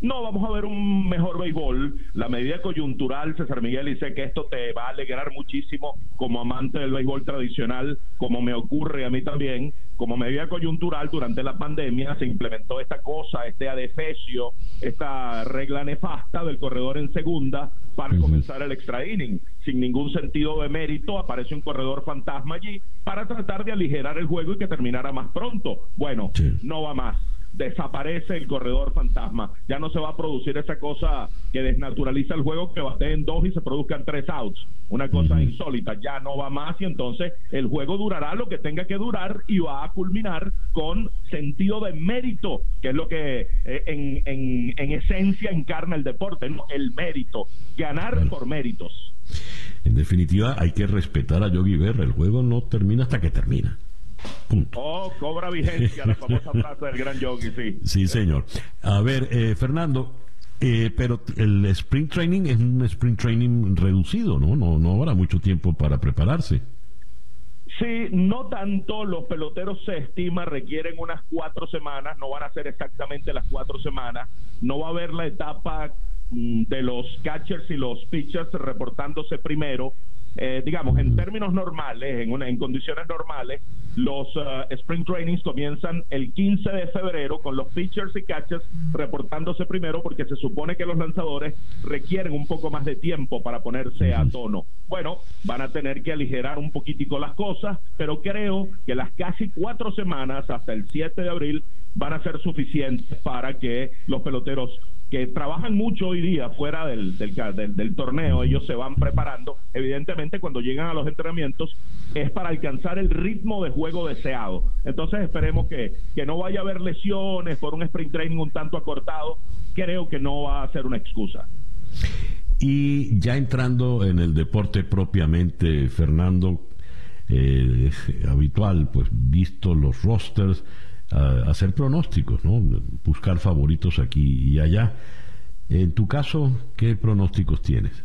no, vamos a ver un mejor béisbol. La medida coyuntural, César Miguel, y sé que esto te va a alegrar muchísimo como amante del béisbol tradicional, como me ocurre a mí también. Como medida coyuntural, durante la pandemia se implementó esta cosa, este adefesio, esta regla nefasta del corredor en segunda para comenzar el extra inning. sin ningún sentido de mérito, aparece un corredor fantasma allí para tratar de aligerar el juego y que terminara más pronto. Bueno, no va más desaparece el corredor fantasma. Ya no se va a producir esa cosa que desnaturaliza el juego, que en dos y se produzcan tres outs. Una cosa insólita. Ya no va más y entonces el juego durará lo que tenga que durar y va a culminar con sentido de mérito, que es lo que eh, en, en, en, esencia encarna el deporte, ¿no? el mérito. Ganar por méritos. En definitiva, hay que respetar a Yogi Berra. El juego no termina hasta que termina. Oh, cobra vigencia la famosa frase del gran yogi, sí. Sí, señor. A ver, eh, Fernando, eh, pero el sprint training es un sprint training reducido, ¿no? No, no habrá mucho tiempo para prepararse. Sí, no tanto. Los peloteros se estima requieren unas cuatro semanas. No van a ser exactamente las cuatro semanas. No va a haber la etapa mm, de los catchers y los pitchers reportándose primero. Eh, digamos, en términos normales, en, una, en condiciones normales, los uh, spring trainings comienzan el 15 de febrero con los pitchers y catchers reportándose primero porque se supone que los lanzadores requieren un poco más de tiempo para ponerse a tono. Bueno, van a tener que aligerar un poquitico las cosas, pero creo que las casi cuatro semanas hasta el 7 de abril van a ser suficientes para que los peloteros que trabajan mucho hoy día fuera del, del, torneo, ellos se van preparando, evidentemente cuando llegan a los entrenamientos es para alcanzar el ritmo de juego deseado. Entonces esperemos que, que no vaya a haber lesiones por un sprint training un tanto acortado, creo que no va a ser una excusa. Y ya entrando en el deporte propiamente, Fernando, eh, es habitual, pues visto los rosters, hacer pronósticos, ¿no? buscar favoritos aquí y allá. En tu caso, ¿qué pronósticos tienes?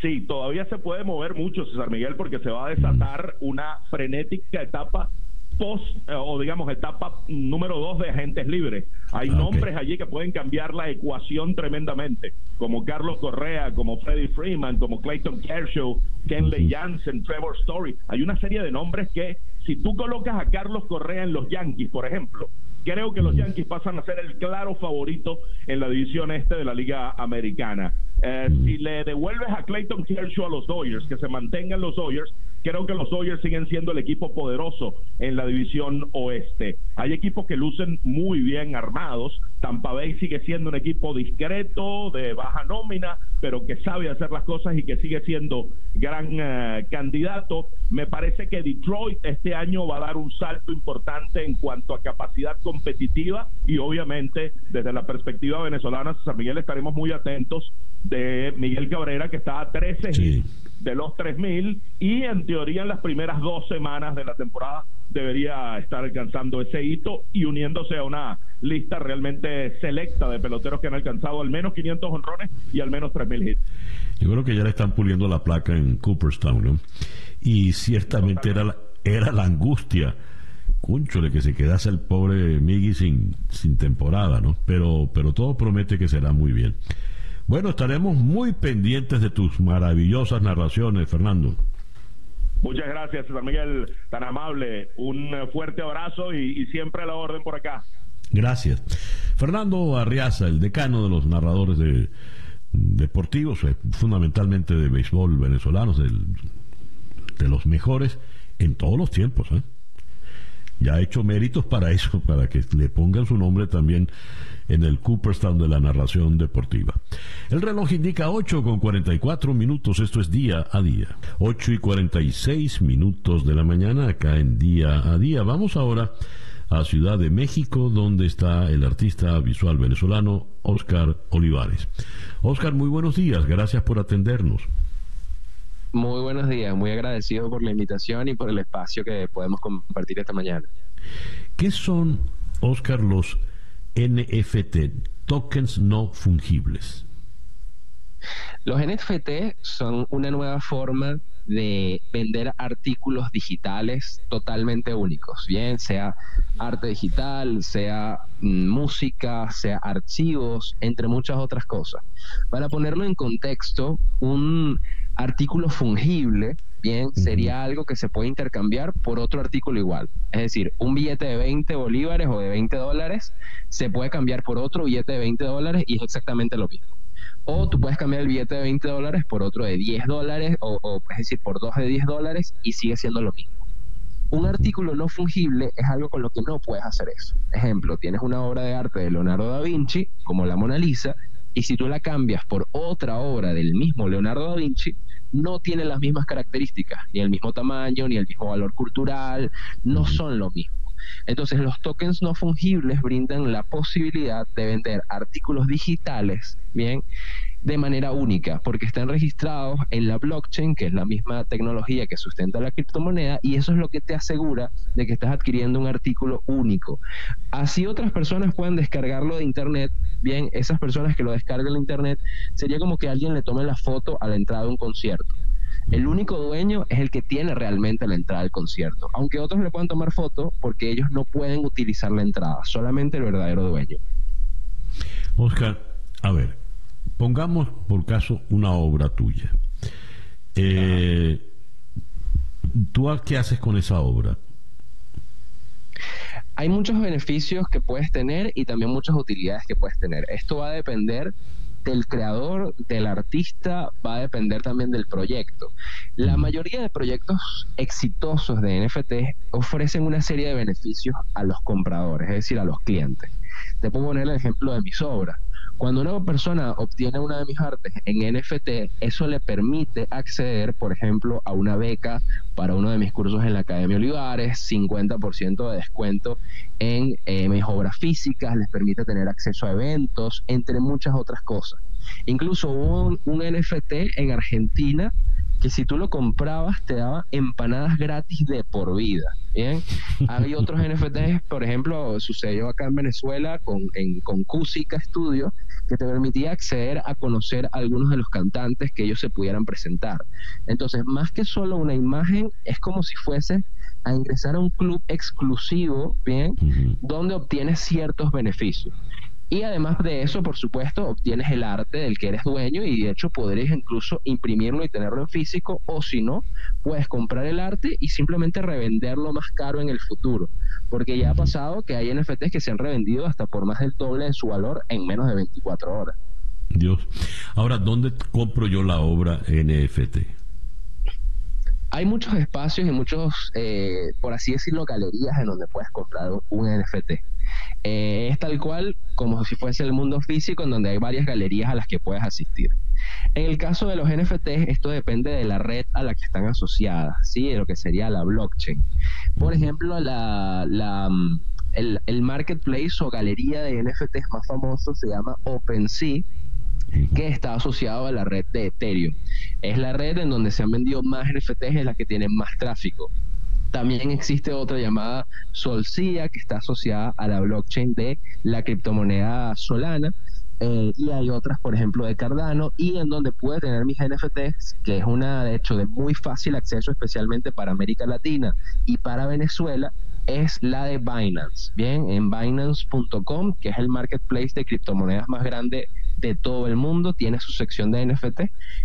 Sí, todavía se puede mover mucho, César Miguel, porque se va a desatar una frenética etapa post, eh, o digamos, etapa número dos de agentes libres. Hay ah, nombres allí que pueden cambiar la ecuación tremendamente, como Carlos Correa, como Freddie Freeman, como Clayton Kershaw, Kenley Jansen, Trevor Story. Hay una serie de nombres que, si tú colocas a Carlos Correa en los Yankees, por ejemplo, creo que los Yankees pasan a ser el claro favorito en la división este de la Liga Americana. Eh, si le devuelves a Clayton Kershaw a los Dodgers, que se mantengan los Dodgers, creo que los Dodgers siguen siendo el equipo poderoso en la división oeste. Hay equipos que lucen muy bien armados. Tampa Bay sigue siendo un equipo discreto, de baja nómina, pero que sabe hacer las cosas y que sigue siendo gran eh, candidato. Me parece que Detroit este año va a dar un salto importante en cuanto a capacidad competitiva y obviamente desde la perspectiva venezolana, San Miguel estaremos muy atentos de Miguel Cabrera que está a 13 de los 3.000 y en teoría en las primeras dos semanas de la temporada debería estar alcanzando ese hito y uniéndose a una lista realmente selecta de peloteros que han alcanzado al menos 500 honrones y al menos 3.000 hits. Yo creo que ya le están puliendo la placa en Cooperstown, ¿no? Y ciertamente era la, era la angustia, cúnchole, que se quedase el pobre Miggy sin, sin temporada, ¿no? Pero, pero todo promete que será muy bien. Bueno, estaremos muy pendientes de tus maravillosas narraciones, Fernando. Muchas gracias, César Miguel, tan amable. Un fuerte abrazo y, siempre a la orden por acá. Gracias. Fernando Arriaza, el decano de los narradores de, deportivos, eh, fundamentalmente de béisbol venezolanos, de los mejores en todos los tiempos. ¿eh? Ya ha hecho méritos para eso, para que le pongan su nombre también en el Cooperstown de la narración deportiva. El reloj indica 8 con 44 minutos, esto es día a día. 8 y 46 minutos de la mañana acá en día a día. Vamos ahora a Ciudad de México, donde está el artista visual venezolano Oscar Olivares. Oscar, muy buenos días, gracias por atendernos. Muy buenos días, muy agradecido por la invitación y por el espacio que podemos compartir esta mañana. ¿Qué son, Oscar, los NFT, tokens no fungibles? Los NFT son una nueva forma de vender artículos digitales totalmente únicos, bien sea arte digital, sea mm, música, sea archivos, entre muchas otras cosas. Para ponerlo en contexto, un artículo fungible, bien, sería algo que se puede intercambiar por otro artículo igual. Es decir, un billete de 20 bolívares o de 20 dólares se puede cambiar por otro billete de 20 dólares y es exactamente lo mismo. O tú puedes cambiar el billete de 20 dólares por otro de 10 dólares, o, o es decir, por dos de 10 dólares y sigue siendo lo mismo. Un artículo no fungible es algo con lo que no puedes hacer eso. Ejemplo, tienes una obra de arte de Leonardo da Vinci, como la Mona Lisa, y si tú la cambias por otra obra del mismo Leonardo da Vinci, no tiene las mismas características, ni el mismo tamaño, ni el mismo valor cultural, no son lo mismo. Entonces los tokens no fungibles brindan la posibilidad de vender artículos digitales, bien, de manera única, porque están registrados en la blockchain, que es la misma tecnología que sustenta la criptomoneda, y eso es lo que te asegura de que estás adquiriendo un artículo único. Así otras personas pueden descargarlo de internet, bien, esas personas que lo descargan de internet, sería como que alguien le tome la foto a la entrada de un concierto. El único dueño es el que tiene realmente la entrada al concierto, aunque otros le puedan tomar foto porque ellos no pueden utilizar la entrada, solamente el verdadero dueño. Oscar, a ver, pongamos por caso una obra tuya. Eh, ¿Tú qué haces con esa obra? Hay muchos beneficios que puedes tener y también muchas utilidades que puedes tener. Esto va a depender del creador, del artista, va a depender también del proyecto. La mayoría de proyectos exitosos de NFT ofrecen una serie de beneficios a los compradores, es decir, a los clientes. Te puedo poner el ejemplo de mis obras. Cuando una persona obtiene una de mis artes en NFT, eso le permite acceder, por ejemplo, a una beca para uno de mis cursos en la Academia Olivares, 50% de descuento en eh, mis obras físicas, les permite tener acceso a eventos, entre muchas otras cosas. Incluso hubo un, un NFT en Argentina que si tú lo comprabas te daba empanadas gratis de por vida. Bien, hay otros NFTs, por ejemplo, sucedió acá en Venezuela con, en, con Cusica Studio, que te permitía acceder a conocer a algunos de los cantantes que ellos se pudieran presentar. Entonces, más que solo una imagen, es como si fuese a ingresar a un club exclusivo, bien, donde obtienes ciertos beneficios. Y además de eso, por supuesto, obtienes el arte del que eres dueño y de hecho podrías incluso imprimirlo y tenerlo en físico o si no, puedes comprar el arte y simplemente revenderlo más caro en el futuro. Porque ya ha pasado que hay NFTs que se han revendido hasta por más del doble de su valor en menos de 24 horas. Dios. Ahora, ¿dónde compro yo la obra NFT? Hay muchos espacios y muchos, eh, por así decirlo, galerías en donde puedes comprar un NFT. Eh, es tal cual como si fuese el mundo físico en donde hay varias galerías a las que puedes asistir. En el caso de los NFTs, esto depende de la red a la que están asociadas, ¿sí? de lo que sería la blockchain. Por ejemplo, la, mm, el, el marketplace o galería de NFTs más famoso se llama OpenSea que está asociado a la red de Ethereum. Es la red en donde se han vendido más NFTs, es la que tiene más tráfico. También existe otra llamada Solcia, que está asociada a la blockchain de la criptomoneda Solana. Eh, y hay otras, por ejemplo, de Cardano, y en donde puede tener mis NFTs, que es una, de hecho, de muy fácil acceso, especialmente para América Latina y para Venezuela, es la de Binance. Bien, en Binance.com, que es el marketplace de criptomonedas más grande de todo el mundo, tiene su sección de NFT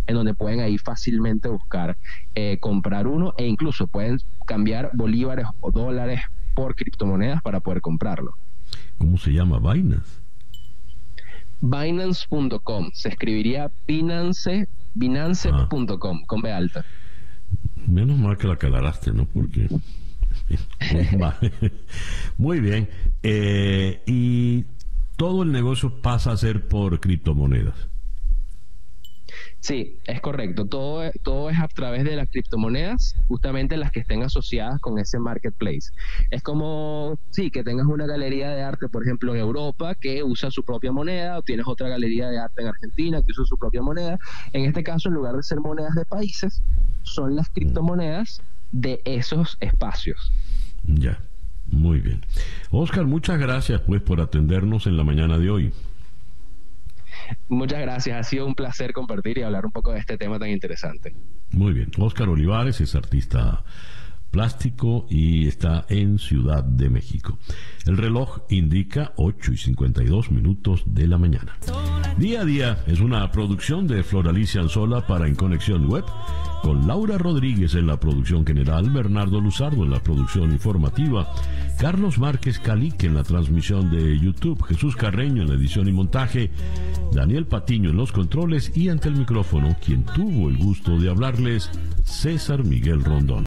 en donde pueden ahí fácilmente buscar eh, comprar uno e incluso pueden cambiar bolívares o dólares por criptomonedas para poder comprarlo. ¿Cómo se llama Binance? Binance.com, se escribiría Binance, Binance.com, con B alta. Menos mal que la aclaraste, ¿no? Porque... Muy bien. Eh, y todo el negocio pasa a ser por criptomonedas. Sí, es correcto. Todo, todo es a través de las criptomonedas, justamente las que estén asociadas con ese marketplace. Es como, sí, que tengas una galería de arte, por ejemplo, en Europa, que usa su propia moneda, o tienes otra galería de arte en Argentina que usa su propia moneda. En este caso, en lugar de ser monedas de países, son las criptomonedas de esos espacios. Ya. Muy bien. Oscar, muchas gracias pues por atendernos en la mañana de hoy. Muchas gracias, ha sido un placer compartir y hablar un poco de este tema tan interesante. Muy bien. Oscar Olivares es artista plástico y está en Ciudad de México. El reloj indica 8 y 52 minutos de la mañana. Día a día es una producción de Floralicia Anzola para En Conexión Web, con Laura Rodríguez en la producción general, Bernardo Luzardo en la producción informativa, Carlos Márquez Calique en la transmisión de YouTube, Jesús Carreño en la edición y montaje, Daniel Patiño en los controles y ante el micrófono, quien tuvo el gusto de hablarles, César Miguel Rondón.